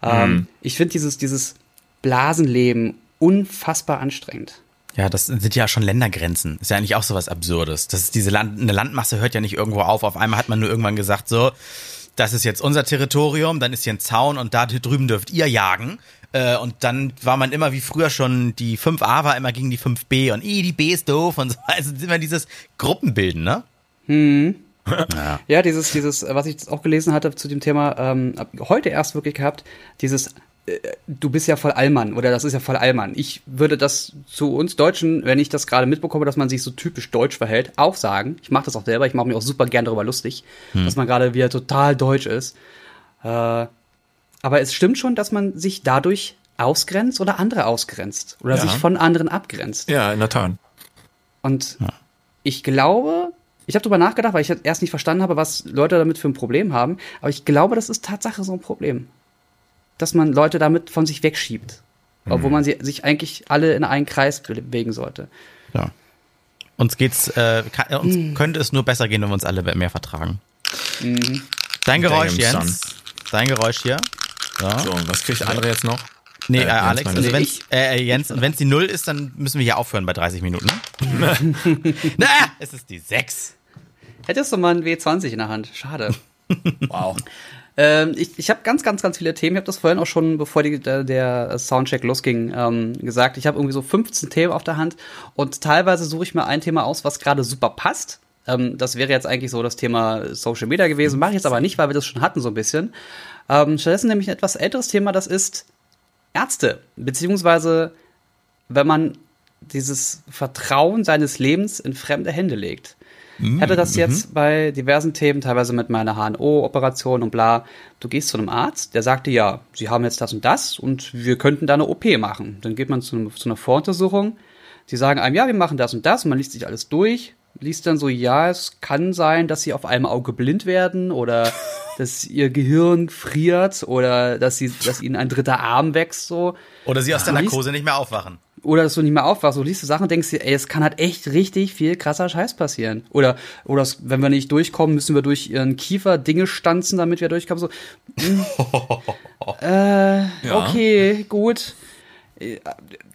Ähm, mhm. Ähm, ich finde dieses, dieses Blasenleben unfassbar anstrengend. Ja, das sind ja schon Ländergrenzen. Ist ja eigentlich auch so was Absurdes. Das ist diese Land, eine Landmasse hört ja nicht irgendwo auf. Auf einmal hat man nur irgendwann gesagt, so, das ist jetzt unser Territorium, dann ist hier ein Zaun und da drüben dürft ihr jagen. Äh, und dann war man immer wie früher schon, die 5a war immer gegen die 5b und i, die B ist doof und so. Also immer dieses Gruppenbilden, ne? Hm. Ja. ja, dieses, dieses, was ich auch gelesen hatte zu dem Thema, ähm, heute erst wirklich gehabt, dieses du bist ja voll Allmann oder das ist ja voll Allmann. Ich würde das zu uns Deutschen, wenn ich das gerade mitbekomme, dass man sich so typisch deutsch verhält, auch sagen. Ich mache das auch selber, ich mache mich auch super gern darüber lustig, hm. dass man gerade wieder total deutsch ist. Äh, aber es stimmt schon, dass man sich dadurch ausgrenzt oder andere ausgrenzt oder ja. sich von anderen abgrenzt. Ja, in der Tat. Und ja. ich glaube, ich habe darüber nachgedacht, weil ich erst nicht verstanden habe, was Leute damit für ein Problem haben. Aber ich glaube, das ist Tatsache so ein Problem. Dass man Leute damit von sich wegschiebt. Mhm. Obwohl man sie, sich eigentlich alle in einen Kreis bewegen sollte. Ja. Uns geht's, äh, kann, uns mhm. könnte es nur besser gehen, wenn wir uns alle mehr vertragen. Mhm. Dein Geräusch, Jens. Dein Geräusch hier. Ja. So, was kriegt andere jetzt noch? Nee, äh, äh Alex, also wenn's, äh, äh, Jens, und wenn es die Null ist, dann müssen wir hier aufhören bei 30 Minuten. Ne? Na, es ist die 6. Hättest du mal ein W20 in der Hand. Schade. wow. Ähm, ich ich habe ganz, ganz, ganz viele Themen. Ich habe das vorhin auch schon, bevor die, der, der Soundcheck losging, ähm, gesagt. Ich habe irgendwie so 15 Themen auf der Hand und teilweise suche ich mir ein Thema aus, was gerade super passt. Ähm, das wäre jetzt eigentlich so das Thema Social Media gewesen. Mache ich jetzt aber nicht, weil wir das schon hatten so ein bisschen. Ähm, stattdessen nämlich ein etwas älteres Thema, das ist Ärzte. Beziehungsweise, wenn man dieses Vertrauen seines Lebens in fremde Hände legt. Ich hatte das jetzt mhm. bei diversen Themen, teilweise mit meiner HNO-Operation und bla. Du gehst zu einem Arzt, der sagte, ja, Sie haben jetzt das und das und wir könnten da eine OP machen. Dann geht man zu, einem, zu einer Voruntersuchung. Die sagen einem, ja, wir machen das und das und man liest sich alles durch liest dann so, ja, es kann sein, dass sie auf einem Auge blind werden oder dass ihr Gehirn friert oder dass sie, dass ihnen ein dritter Arm wächst, so. Oder sie aus der Narkose nicht mehr aufwachen. Oder dass du nicht mehr aufwachst. Du liest du Sachen und denkst dir, ey, es kann halt echt richtig viel krasser Scheiß passieren. Oder, oder wenn wir nicht durchkommen, müssen wir durch ihren Kiefer Dinge stanzen, damit wir durchkommen. So, hm. äh, ja. okay, gut. Äh,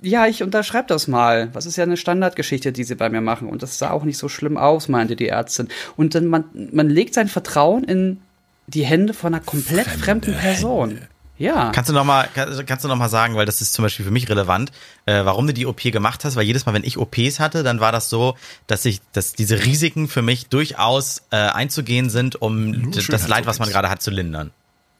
ja, ich unterschreibe das mal. Was ist ja eine Standardgeschichte, die sie bei mir machen. Und das sah auch nicht so schlimm aus, meinte die Ärztin. Und dann man, man legt sein Vertrauen in die Hände von einer komplett Fremde fremden Person. Hände. Ja. Kannst du noch mal, kannst du noch mal sagen, weil das ist zum Beispiel für mich relevant, äh, warum du die OP gemacht hast? Weil jedes Mal, wenn ich OPs hatte, dann war das so, dass ich, dass diese Risiken für mich durchaus äh, einzugehen sind, um das Leid, was man gerade hat, zu lindern.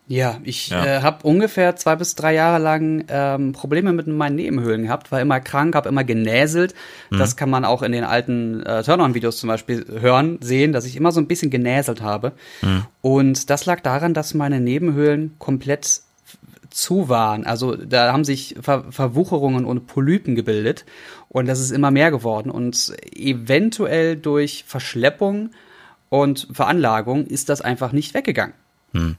Ja, ich ja. Äh, habe ungefähr zwei bis drei Jahre lang ähm, Probleme mit meinen Nebenhöhlen gehabt, war immer krank, habe immer genäselt. Mhm. Das kann man auch in den alten äh, Turn-on-Videos zum Beispiel hören, sehen, dass ich immer so ein bisschen genäselt habe. Mhm. Und das lag daran, dass meine Nebenhöhlen komplett zu waren. Also da haben sich Ver Verwucherungen und Polypen gebildet und das ist immer mehr geworden. Und eventuell durch Verschleppung und Veranlagung ist das einfach nicht weggegangen. Mhm.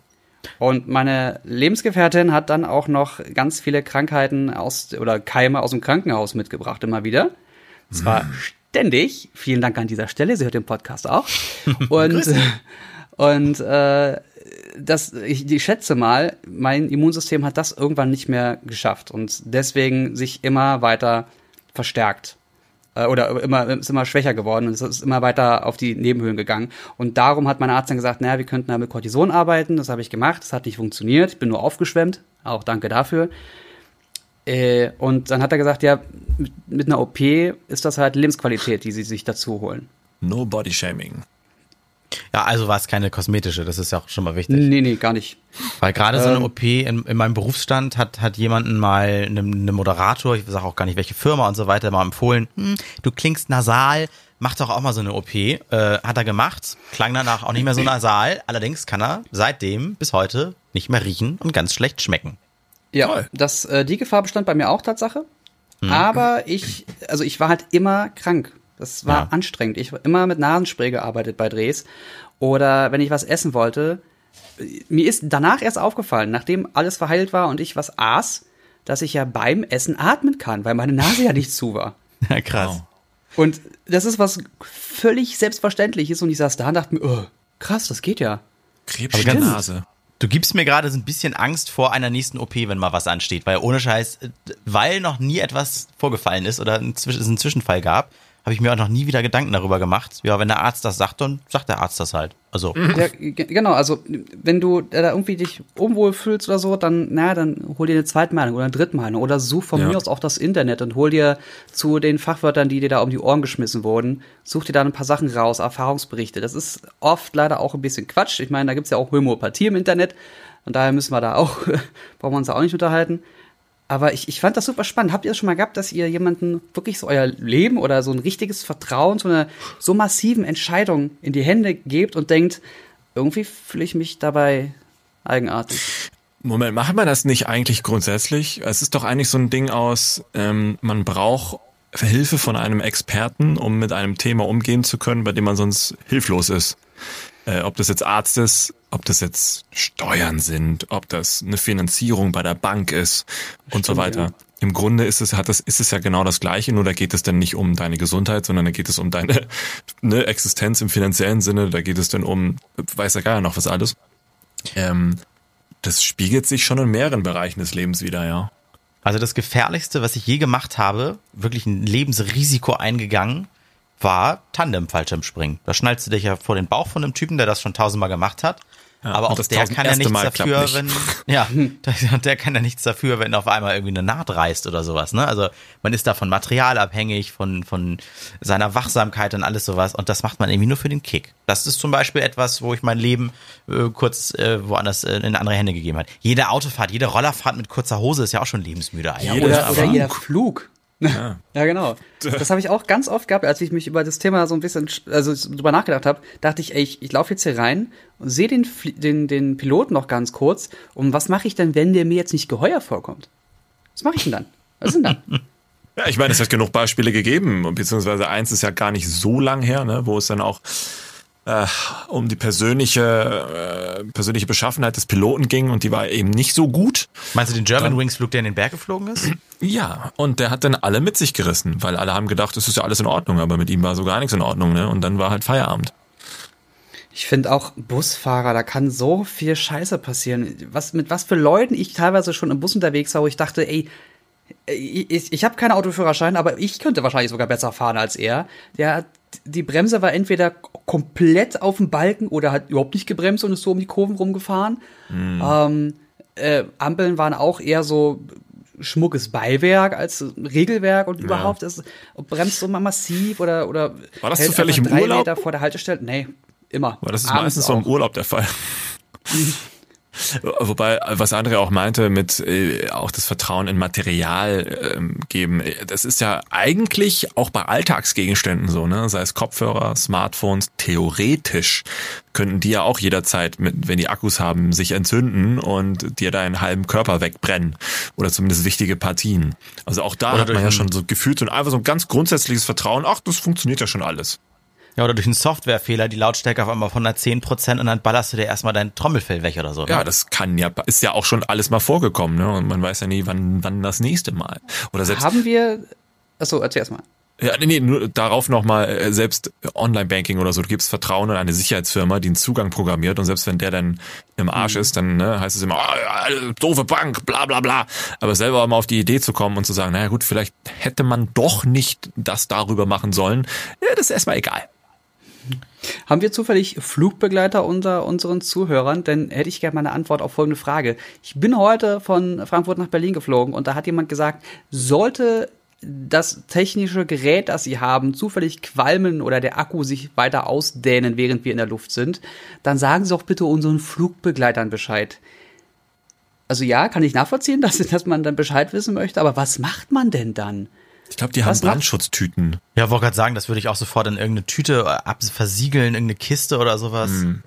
Und meine Lebensgefährtin hat dann auch noch ganz viele Krankheiten aus oder Keime aus dem Krankenhaus mitgebracht, immer wieder. Zwar mm. ständig. Vielen Dank an dieser Stelle. Sie hört den Podcast auch. Und, und äh, das, ich, ich schätze mal, mein Immunsystem hat das irgendwann nicht mehr geschafft und deswegen sich immer weiter verstärkt äh, oder immer, ist immer schwächer geworden und es ist immer weiter auf die Nebenhöhlen gegangen. Und darum hat mein Arzt dann gesagt, naja, wir könnten da mit Cortison arbeiten. Das habe ich gemacht, das hat nicht funktioniert. Ich bin nur aufgeschwemmt. Auch danke dafür. Äh, und dann hat er gesagt, ja, mit, mit einer OP ist das halt Lebensqualität, die sie sich dazu holen. No Body Shaming. Ja, also war es keine kosmetische, das ist ja auch schon mal wichtig. Nee, nee, gar nicht. Weil gerade so eine ähm, OP in, in, meinem Berufsstand hat, hat jemanden mal, eine, eine Moderator, ich sage auch gar nicht welche Firma und so weiter, mal empfohlen, hm, du klingst nasal, mach doch auch mal so eine OP. Äh, hat er gemacht, klang danach auch nicht mehr so nasal, allerdings kann er seitdem bis heute nicht mehr riechen und ganz schlecht schmecken. Ja, das, äh, die Gefahr bestand bei mir auch Tatsache. Mhm. Aber ich, also ich war halt immer krank. Das war ja. anstrengend. Ich habe immer mit Nasenspray gearbeitet bei Drehs. Oder wenn ich was essen wollte, mir ist danach erst aufgefallen, nachdem alles verheilt war und ich was aß, dass ich ja beim Essen atmen kann, weil meine Nase ja nicht zu war. Ja, krass. Und das ist was völlig selbstverständliches und ich saß da und dachte mir, oh, krass, das geht ja. Krebs in der Nase. Du gibst mir gerade so ein bisschen Angst vor einer nächsten OP, wenn mal was ansteht, weil ohne Scheiß, weil noch nie etwas vorgefallen ist oder es einen Zwischenfall gab, habe ich mir auch noch nie wieder Gedanken darüber gemacht. Ja, wenn der Arzt das sagt, dann sagt der Arzt das halt. Also. Ja, genau, also wenn du da irgendwie dich unwohl fühlst oder so, dann, na, dann hol dir eine zweite Meinung oder eine dritte Meinung oder such von ja. mir aus auch das Internet und hol dir zu den Fachwörtern, die dir da um die Ohren geschmissen wurden, such dir da ein paar Sachen raus, Erfahrungsberichte. Das ist oft leider auch ein bisschen Quatsch. Ich meine, da gibt's ja auch Homöopathie im Internet und daher müssen wir da auch, brauchen wir uns da auch nicht unterhalten. Aber ich, ich fand das super spannend. Habt ihr das schon mal gehabt, dass ihr jemanden wirklich so euer Leben oder so ein richtiges Vertrauen zu einer so massiven Entscheidung in die Hände gebt und denkt, irgendwie fühle ich mich dabei eigenartig? Moment, macht man das nicht eigentlich grundsätzlich? Es ist doch eigentlich so ein Ding aus, ähm, man braucht Hilfe von einem Experten, um mit einem Thema umgehen zu können, bei dem man sonst hilflos ist. Äh, ob das jetzt Arzt ist, ob das jetzt Steuern sind, ob das eine Finanzierung bei der Bank ist und Stimmt, so weiter. Ja. Im Grunde ist es, hat das, ist es ja genau das Gleiche, nur da geht es dann nicht um deine Gesundheit, sondern da geht es um deine ne, Existenz im finanziellen Sinne, da geht es dann um, weiß ja gar ja noch was alles. Ähm, das spiegelt sich schon in mehreren Bereichen des Lebens wieder, ja. Also das Gefährlichste, was ich je gemacht habe, wirklich ein Lebensrisiko eingegangen, war Tandem-Fallschirmspringen. Da schnallst du dich ja vor den Bauch von einem Typen, der das schon tausendmal gemacht hat. Ja, aber auch der kann ja nichts Mal dafür, nicht. wenn, ja, der, der, kann ja nichts dafür, wenn auf einmal irgendwie eine Naht reißt oder sowas, ne? Also, man ist da von Material abhängig, von, von seiner Wachsamkeit und alles sowas. Und das macht man irgendwie nur für den Kick. Das ist zum Beispiel etwas, wo ich mein Leben äh, kurz äh, woanders äh, in andere Hände gegeben hat. Jede Autofahrt, jede Rollerfahrt mit kurzer Hose ist ja auch schon lebensmüde eigentlich. Ja, oder, oder jeder Flug. Ja, ja genau. Das habe ich auch ganz oft gehabt, als ich mich über das Thema so ein bisschen, also drüber nachgedacht habe, dachte ich, ey, ich, ich laufe jetzt hier rein und sehe den, den, den Piloten noch ganz kurz. Und was mache ich denn, wenn der mir jetzt nicht geheuer vorkommt? Was mache ich denn dann? Was ist denn dann? Ja, ich meine, es hat genug Beispiele gegeben, beziehungsweise eins ist ja gar nicht so lang her, ne, wo es dann auch äh, um die persönliche, äh, persönliche Beschaffenheit des Piloten ging und die war eben nicht so gut. Meinst du den German Dann, Wings Flug, der in den Berg geflogen ist? Ja, und der hat dann alle mit sich gerissen, weil alle haben gedacht, es ist ja alles in Ordnung, aber mit ihm war so gar nichts in Ordnung, ne? Und dann war halt Feierabend. Ich finde auch Busfahrer, da kann so viel Scheiße passieren. Was, mit was für Leuten ich teilweise schon im Bus unterwegs war, wo ich dachte, ey, ich, ich habe keinen Autoführerschein, aber ich könnte wahrscheinlich sogar besser fahren als er. Der hat die Bremse war entweder komplett auf dem Balken oder hat überhaupt nicht gebremst und ist so um die Kurven rumgefahren. Mhm. Ähm, äh, Ampeln waren auch eher so schmuckes Beiwerk als Regelwerk und ja. überhaupt ist, bremst so mal massiv oder oder war das zufällig im Urlaub Meter vor der Haltestelle? Nee, immer. War das ist meistens so im Urlaub der Fall. Wobei, was André auch meinte, mit äh, auch das Vertrauen in Material ähm, geben, das ist ja eigentlich auch bei Alltagsgegenständen so, ne? Sei es Kopfhörer, Smartphones, theoretisch könnten die ja auch jederzeit, mit, wenn die Akkus haben, sich entzünden und dir deinen halben Körper wegbrennen. Oder zumindest wichtige Partien. Also auch da Oder hat man ja schon so gefühlt und einfach so ein ganz grundsätzliches Vertrauen, ach, das funktioniert ja schon alles. Ja, oder durch einen Softwarefehler die Lautstärke auf einmal von 110% und dann ballerst du dir erstmal dein Trommelfell weg oder so. Ne? Ja, das kann ja, ist ja auch schon alles mal vorgekommen, ne? Und man weiß ja nie, wann, wann das nächste Mal. Oder selbst. Haben wir, achso, erzähl erst mal. Ja, nee, nur darauf nochmal, äh, selbst Online-Banking oder so, du gibst Vertrauen in eine Sicherheitsfirma, die einen Zugang programmiert und selbst wenn der dann im Arsch mhm. ist, dann ne, heißt es immer, oh, doofe Bank, bla bla bla. Aber selber mal auf die Idee zu kommen und zu sagen, naja gut, vielleicht hätte man doch nicht das darüber machen sollen, ja, das ist erstmal egal. Haben wir zufällig Flugbegleiter unter unseren Zuhörern? Denn hätte ich gerne mal eine Antwort auf folgende Frage. Ich bin heute von Frankfurt nach Berlin geflogen und da hat jemand gesagt, sollte das technische Gerät, das sie haben, zufällig qualmen oder der Akku sich weiter ausdehnen, während wir in der Luft sind, dann sagen Sie doch bitte unseren Flugbegleitern Bescheid. Also ja, kann ich nachvollziehen, dass, dass man dann Bescheid wissen möchte, aber was macht man denn dann? Ich glaube, die haben Brandschutztüten. Ja, wollte gerade sagen, das würde ich auch sofort in irgendeine Tüte ab versiegeln, irgendeine Kiste oder sowas. Mhm.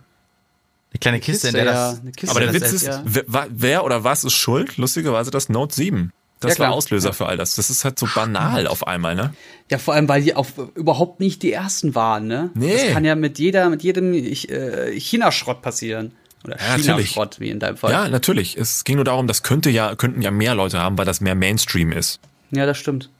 Eine kleine Kiste, Kiste, in der ja, das. Aber der Witz ist, ja. wer, wer, oder was ist schuld? Lustigerweise das Note 7. Das ja, war Auslöser für all das. Das ist halt so banal auf einmal, ne? Ja, vor allem, weil die auch überhaupt nicht die ersten waren, ne? Nee. Das kann ja mit jeder, mit jedem äh, China-Schrott passieren. Oder ja, China-Schrott, wie in deinem Fall. Ja, natürlich. Es ging nur darum, das könnte ja, könnten ja mehr Leute haben, weil das mehr Mainstream ist. Ja, das stimmt.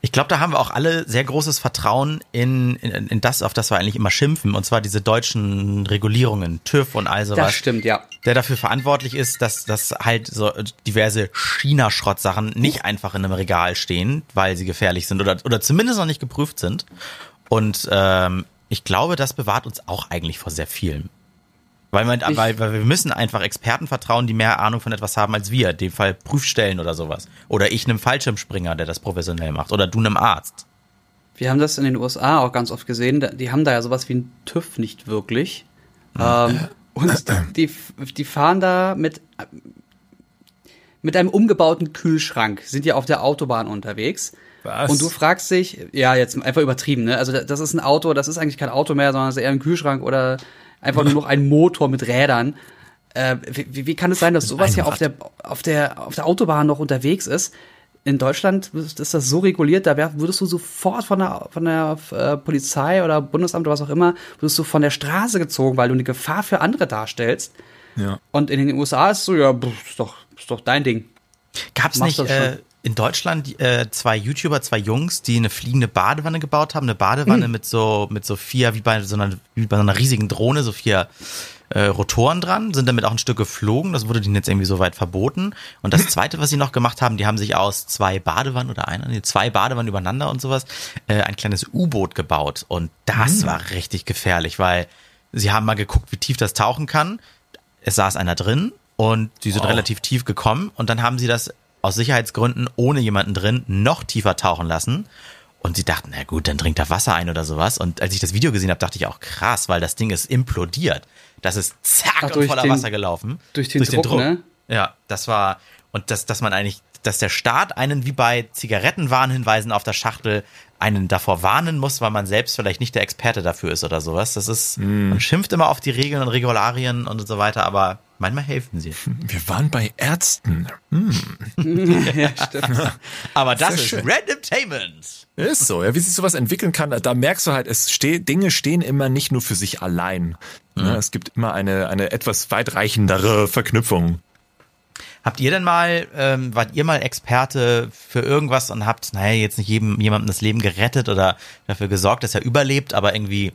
Ich glaube, da haben wir auch alle sehr großes Vertrauen in, in, in das, auf das wir eigentlich immer schimpfen, und zwar diese deutschen Regulierungen, TÜV und all sowas. Das stimmt, ja. Der dafür verantwortlich ist, dass, dass halt so diverse China-Schrottsachen nicht einfach in einem Regal stehen, weil sie gefährlich sind oder, oder zumindest noch nicht geprüft sind. Und ähm, ich glaube, das bewahrt uns auch eigentlich vor sehr vielem. Weil, man, weil, weil wir müssen einfach Experten vertrauen, die mehr Ahnung von etwas haben als wir. In dem Fall Prüfstellen oder sowas. Oder ich einem Fallschirmspringer, der das professionell macht. Oder du einem Arzt. Wir haben das in den USA auch ganz oft gesehen. Die haben da ja sowas wie einen TÜV nicht wirklich. Ähm, und die, die fahren da mit, mit einem umgebauten Kühlschrank, sind ja auf der Autobahn unterwegs. Was? Und du fragst dich, ja, jetzt einfach übertrieben, ne? Also das ist ein Auto, das ist eigentlich kein Auto mehr, sondern es ist eher ein Kühlschrank oder einfach nur noch ein Motor mit Rädern. Äh, wie, wie, kann es sein, dass sowas hier auf der, auf, der, auf der Autobahn noch unterwegs ist? In Deutschland ist das so reguliert, da würdest du sofort von der, von der äh, Polizei oder Bundesamt oder was auch immer, würdest du von der Straße gezogen, weil du eine Gefahr für andere darstellst. Ja. Und in den USA ist es so, ja, ist doch, ist doch dein Ding. Gab's nicht äh, in Deutschland äh, zwei YouTuber, zwei Jungs, die eine fliegende Badewanne gebaut haben, eine Badewanne mhm. mit so mit so vier wie bei so einer wie bei so einer riesigen Drohne, so vier äh, Rotoren dran, sind damit auch ein Stück geflogen. Das wurde denen jetzt irgendwie so weit verboten. Und das Zweite, was sie noch gemacht haben, die haben sich aus zwei Badewannen oder einer, nee, zwei Badewannen übereinander und sowas, äh, ein kleines U-Boot gebaut. Und das mhm. war richtig gefährlich, weil sie haben mal geguckt, wie tief das tauchen kann. Es saß einer drin und die sind wow. relativ tief gekommen und dann haben sie das aus Sicherheitsgründen ohne jemanden drin noch tiefer tauchen lassen. Und sie dachten, na gut, dann trinkt er Wasser ein oder sowas. Und als ich das Video gesehen habe, dachte ich auch krass, weil das Ding ist implodiert. Das ist zack Ach, und voller den, Wasser gelaufen. Durch den, durch Druck, den Druck, ne? Ja, das war, und dass, dass man eigentlich, dass der Staat einen wie bei Zigarettenwarnhinweisen auf der Schachtel einen davor warnen muss, weil man selbst vielleicht nicht der Experte dafür ist oder sowas. Das ist, mm. man schimpft immer auf die Regeln und Regularien und so weiter, aber Manchmal helfen sie. Wir waren bei Ärzten. Hm. ja, stimmt. Aber das ist schön. Randomtainment. Ist so, ja, wie sich sowas entwickeln kann, da merkst du halt, es steht, Dinge stehen immer nicht nur für sich allein. Mhm. Es gibt immer eine, eine etwas weitreichendere Verknüpfung. Habt ihr denn mal, ähm, wart ihr mal Experte für irgendwas und habt, naja, jetzt nicht jedem, jemandem das Leben gerettet oder dafür gesorgt, dass er überlebt, aber irgendwie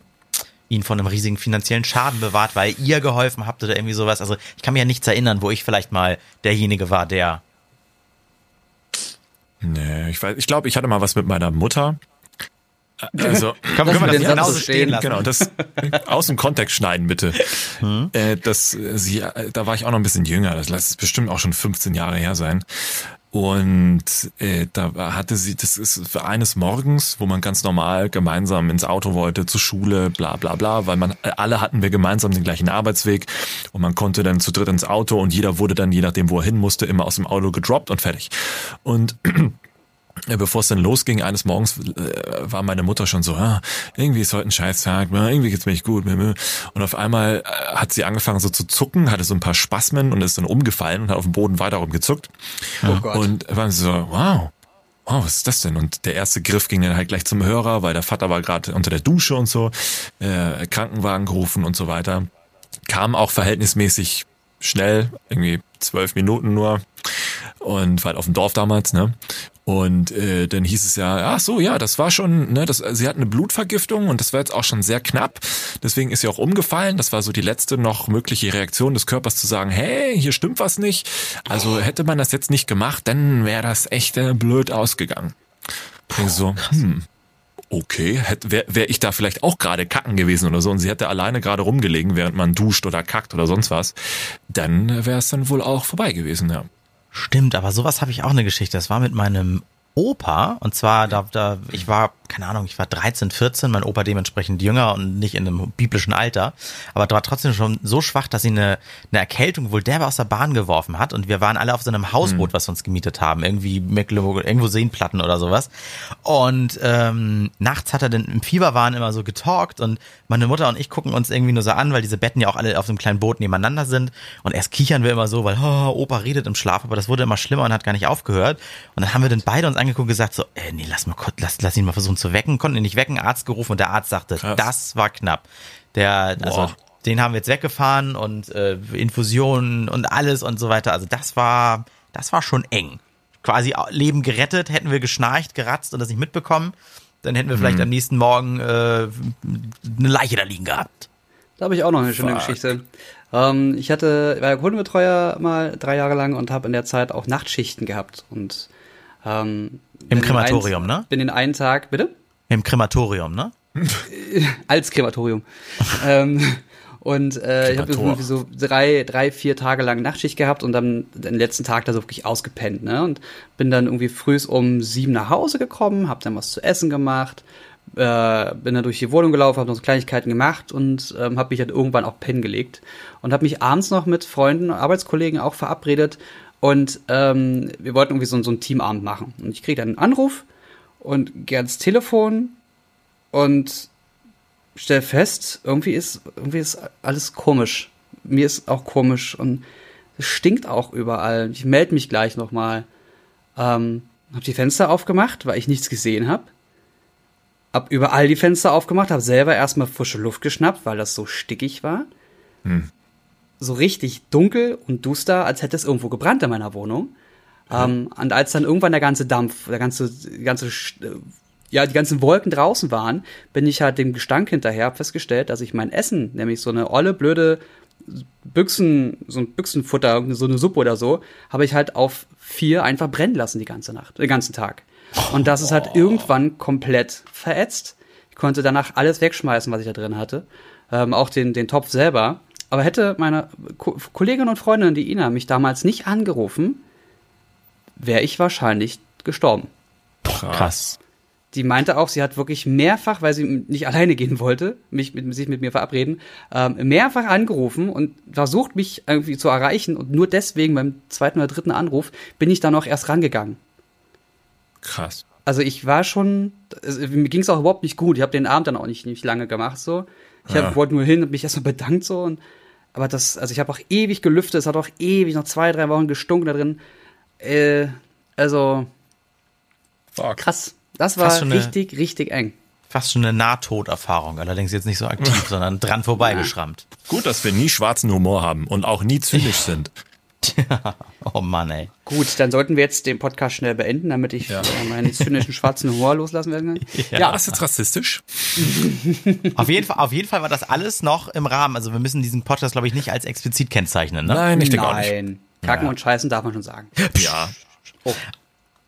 ihn von einem riesigen finanziellen Schaden bewahrt, weil ihr geholfen habt oder irgendwie sowas. Also ich kann mir ja nichts erinnern, wo ich vielleicht mal derjenige war, der. Nee, ich weiß, ich glaube, ich hatte mal was mit meiner Mutter. Also, können wir das genauso so stehen lassen? Genau, das aus dem Kontext schneiden, bitte. Hm? Äh, das, sie, da war ich auch noch ein bisschen jünger, das lässt bestimmt auch schon 15 Jahre her sein. Und äh, da hatte sie, das ist eines Morgens, wo man ganz normal gemeinsam ins Auto wollte, zur Schule, bla bla bla, weil man alle hatten wir gemeinsam den gleichen Arbeitsweg und man konnte dann zu dritt ins Auto und jeder wurde dann, je nachdem wo er hin musste, immer aus dem Auto gedroppt und fertig. Und bevor es dann losging, eines Morgens äh, war meine Mutter schon so, ah, irgendwie ist heute ein Scheißtag, irgendwie geht's mir nicht gut. Und auf einmal äh, hat sie angefangen so zu zucken, hatte so ein paar Spasmen und ist dann umgefallen und hat auf dem Boden weiter rumgezuckt. Oh Gott. Und waren so, wow, wow, was ist das denn? Und der erste Griff ging dann halt gleich zum Hörer, weil der Vater war gerade unter der Dusche und so, äh, Krankenwagen gerufen und so weiter. Kam auch verhältnismäßig schnell, irgendwie zwölf Minuten nur und war halt auf dem Dorf damals, ne? Und äh, dann hieß es ja, ach so, ja, das war schon, ne, das, sie hat eine Blutvergiftung und das war jetzt auch schon sehr knapp. Deswegen ist sie auch umgefallen. Das war so die letzte noch mögliche Reaktion des Körpers zu sagen, hey, hier stimmt was nicht. Also hätte man das jetzt nicht gemacht, dann wäre das echt äh, blöd ausgegangen. Puh, so, hm, okay, wäre wär ich da vielleicht auch gerade kacken gewesen oder so und sie hätte alleine gerade rumgelegen, während man duscht oder kackt oder sonst was, dann wäre es dann wohl auch vorbei gewesen, ja. Stimmt, aber sowas habe ich auch eine Geschichte. Das war mit meinem Opa und zwar da, da ich war keine Ahnung, ich war 13, 14, mein Opa dementsprechend jünger und nicht in einem biblischen Alter, aber war trotzdem schon so schwach, dass sie eine, eine Erkältung wohl derbe aus der Bahn geworfen hat und wir waren alle auf so einem Hausboot, mhm. was wir uns gemietet haben, irgendwie Mecklenburg, irgendwo Seenplatten oder sowas und ähm, nachts hat er dann im Fieberwahn immer so getalkt und meine Mutter und ich gucken uns irgendwie nur so an, weil diese Betten ja auch alle auf so einem kleinen Boot nebeneinander sind und erst kichern wir immer so, weil oh, Opa redet im Schlaf, aber das wurde immer schlimmer und hat gar nicht aufgehört und dann haben wir dann beide uns angeguckt und gesagt so, ey, nee, lass mal kurz, lass, lass ihn mal versuchen zu wecken, konnten ihn nicht wecken, Arzt gerufen und der Arzt sagte, Krass. das war knapp. Der, also Boah. den haben wir jetzt weggefahren und äh, Infusionen und alles und so weiter. Also das war, das war schon eng. quasi Leben gerettet, hätten wir geschnarcht, geratzt und das nicht mitbekommen, dann hätten wir vielleicht mhm. am nächsten Morgen äh, eine Leiche da liegen gehabt. Da habe ich auch noch eine schöne Fuck. Geschichte. Ähm, ich hatte, war ja Kundenbetreuer mal drei Jahre lang und habe in der Zeit auch Nachtschichten gehabt und ähm, im Krematorium, ein, ne? Bin in einen Tag, bitte? Im Krematorium, ne? Als Krematorium. ähm, und äh, ich habe irgendwie so drei, drei, vier Tage lang Nachtschicht gehabt und dann den letzten Tag da so wirklich ausgepennt, ne? Und bin dann irgendwie früh um sieben nach Hause gekommen, habe dann was zu essen gemacht, äh, bin dann durch die Wohnung gelaufen, habe noch so Kleinigkeiten gemacht und ähm, habe mich dann irgendwann auch pennen gelegt und habe mich abends noch mit Freunden, Arbeitskollegen auch verabredet und ähm, wir wollten irgendwie so, so einen Teamabend machen. Und ich kriege dann einen Anruf und gehe ans Telefon und stell fest, irgendwie ist, irgendwie ist alles komisch. Mir ist auch komisch und es stinkt auch überall. Ich melde mich gleich nochmal. Ähm, hab die Fenster aufgemacht, weil ich nichts gesehen habe. Hab überall die Fenster aufgemacht, hab selber erstmal frische Luft geschnappt, weil das so stickig war. Hm. So richtig dunkel und duster, als hätte es irgendwo gebrannt in meiner Wohnung. Hm. Ähm, und als dann irgendwann der ganze Dampf, der ganze, ganze ja, die ganzen Wolken draußen waren, bin ich halt dem Gestank hinterher festgestellt, dass ich mein Essen, nämlich so eine olle, blöde Büchsen, so ein Büchsenfutter, so eine Suppe oder so, habe ich halt auf vier einfach brennen lassen die ganze Nacht, den ganzen Tag. Und das ist halt irgendwann komplett verätzt. Ich konnte danach alles wegschmeißen, was ich da drin hatte. Ähm, auch den, den Topf selber. Aber hätte meine Ko Kollegin und Freundin, die Ina, mich damals nicht angerufen, wäre ich wahrscheinlich gestorben. Krass die meinte auch, sie hat wirklich mehrfach, weil sie nicht alleine gehen wollte, mich mit, sich mit mir verabreden, ähm, mehrfach angerufen und versucht, mich irgendwie zu erreichen. Und nur deswegen beim zweiten oder dritten Anruf bin ich dann auch erst rangegangen. Krass. Also ich war schon, also mir ging es auch überhaupt nicht gut. Ich habe den Abend dann auch nicht, nicht lange gemacht so. Ich ja. wollte nur hin und mich erstmal bedankt so. Und, aber das, also ich habe auch ewig gelüftet. Es hat auch ewig noch zwei, drei Wochen gestunken da drin. Äh, also Fuck. krass. Das war richtig, eine, richtig eng. Fast schon eine Nahtoderfahrung, allerdings jetzt nicht so aktiv, sondern dran vorbeigeschrammt. Ja. Gut, dass wir nie schwarzen Humor haben und auch nie zynisch sind. Tja, oh Mann, ey. Gut, dann sollten wir jetzt den Podcast schnell beenden, damit ich ja. Äh, meinen zynischen schwarzen Humor loslassen werde. Ja, ja. ist jetzt rassistisch? auf, jeden Fall, auf jeden Fall war das alles noch im Rahmen. Also wir müssen diesen Podcast, glaube ich, nicht als explizit kennzeichnen, ne? Nein, ich denke auch nicht. Nein, Kacken ja. und Scheißen darf man schon sagen. Ja. Oh.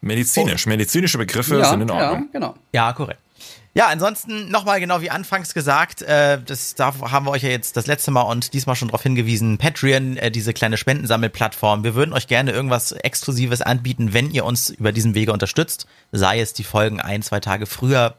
Medizinisch, oh. medizinische Begriffe ja, sind in Ordnung. Ja, genau. Ja, korrekt. Ja, ansonsten nochmal genau wie anfangs gesagt, äh, das da haben wir euch ja jetzt das letzte Mal und diesmal schon darauf hingewiesen, Patreon, äh, diese kleine Spendensammelplattform. Wir würden euch gerne irgendwas Exklusives anbieten, wenn ihr uns über diesen Wege unterstützt, sei es die Folgen ein, zwei Tage früher.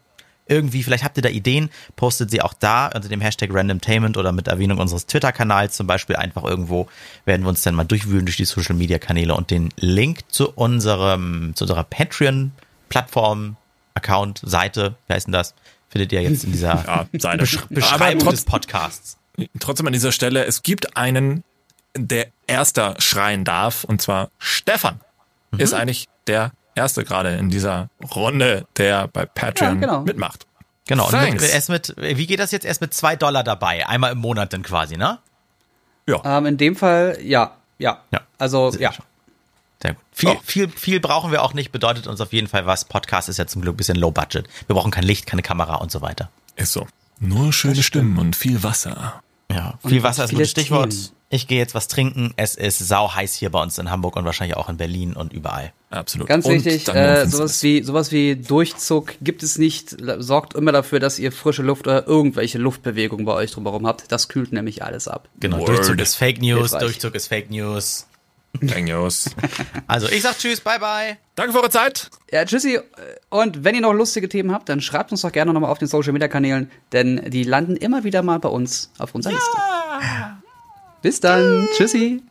Irgendwie, vielleicht habt ihr da Ideen, postet sie auch da unter dem Hashtag Randomtainment oder mit Erwähnung unseres Twitter-Kanals zum Beispiel einfach irgendwo, werden wir uns dann mal durchwühlen durch die Social-Media-Kanäle und den Link zu unserem, zu unserer Patreon-Plattform, Account, Seite, wie heißt denn das? Findet ihr jetzt in dieser ja, Besch Beschreibung trotz, des Podcasts. Trotzdem an dieser Stelle, es gibt einen, der erster schreien darf, und zwar Stefan. Mhm. Ist eigentlich der Erste gerade in dieser Runde, der bei Patreon ja, genau. mitmacht. Genau, und mit, erst mit, wie geht das jetzt? Erst mit zwei Dollar dabei, einmal im Monat dann quasi, ne? Ja. Ähm, in dem Fall, ja, ja. ja. Also, Sehr ja. Schön. Sehr gut. Viel, oh. viel, viel brauchen wir auch nicht, bedeutet uns auf jeden Fall was. Podcast ist ja zum Glück ein bisschen low budget. Wir brauchen kein Licht, keine Kamera und so weiter. Ist so. Nur schöne Stimmen und viel Wasser. Ja, viel und Wasser ist ein Stichwort. Themen. Ich gehe jetzt was trinken. Es ist sau heiß hier bei uns in Hamburg und wahrscheinlich auch in Berlin und überall. Absolut. Ganz wichtig, äh, sowas wie sowas wie Durchzug gibt es nicht. Sorgt immer dafür, dass ihr frische Luft oder irgendwelche Luftbewegungen bei euch drumherum habt. Das kühlt nämlich alles ab. Genau, Word. Durchzug ist Fake News, Durchzug ist Fake News. News. also ich sag Tschüss, bye bye. Danke für eure Zeit. Ja, tschüssi. Und wenn ihr noch lustige Themen habt, dann schreibt uns doch gerne nochmal auf den Social Media Kanälen, denn die landen immer wieder mal bei uns auf unserer ja. Liste. Bis dann. Tschüssi.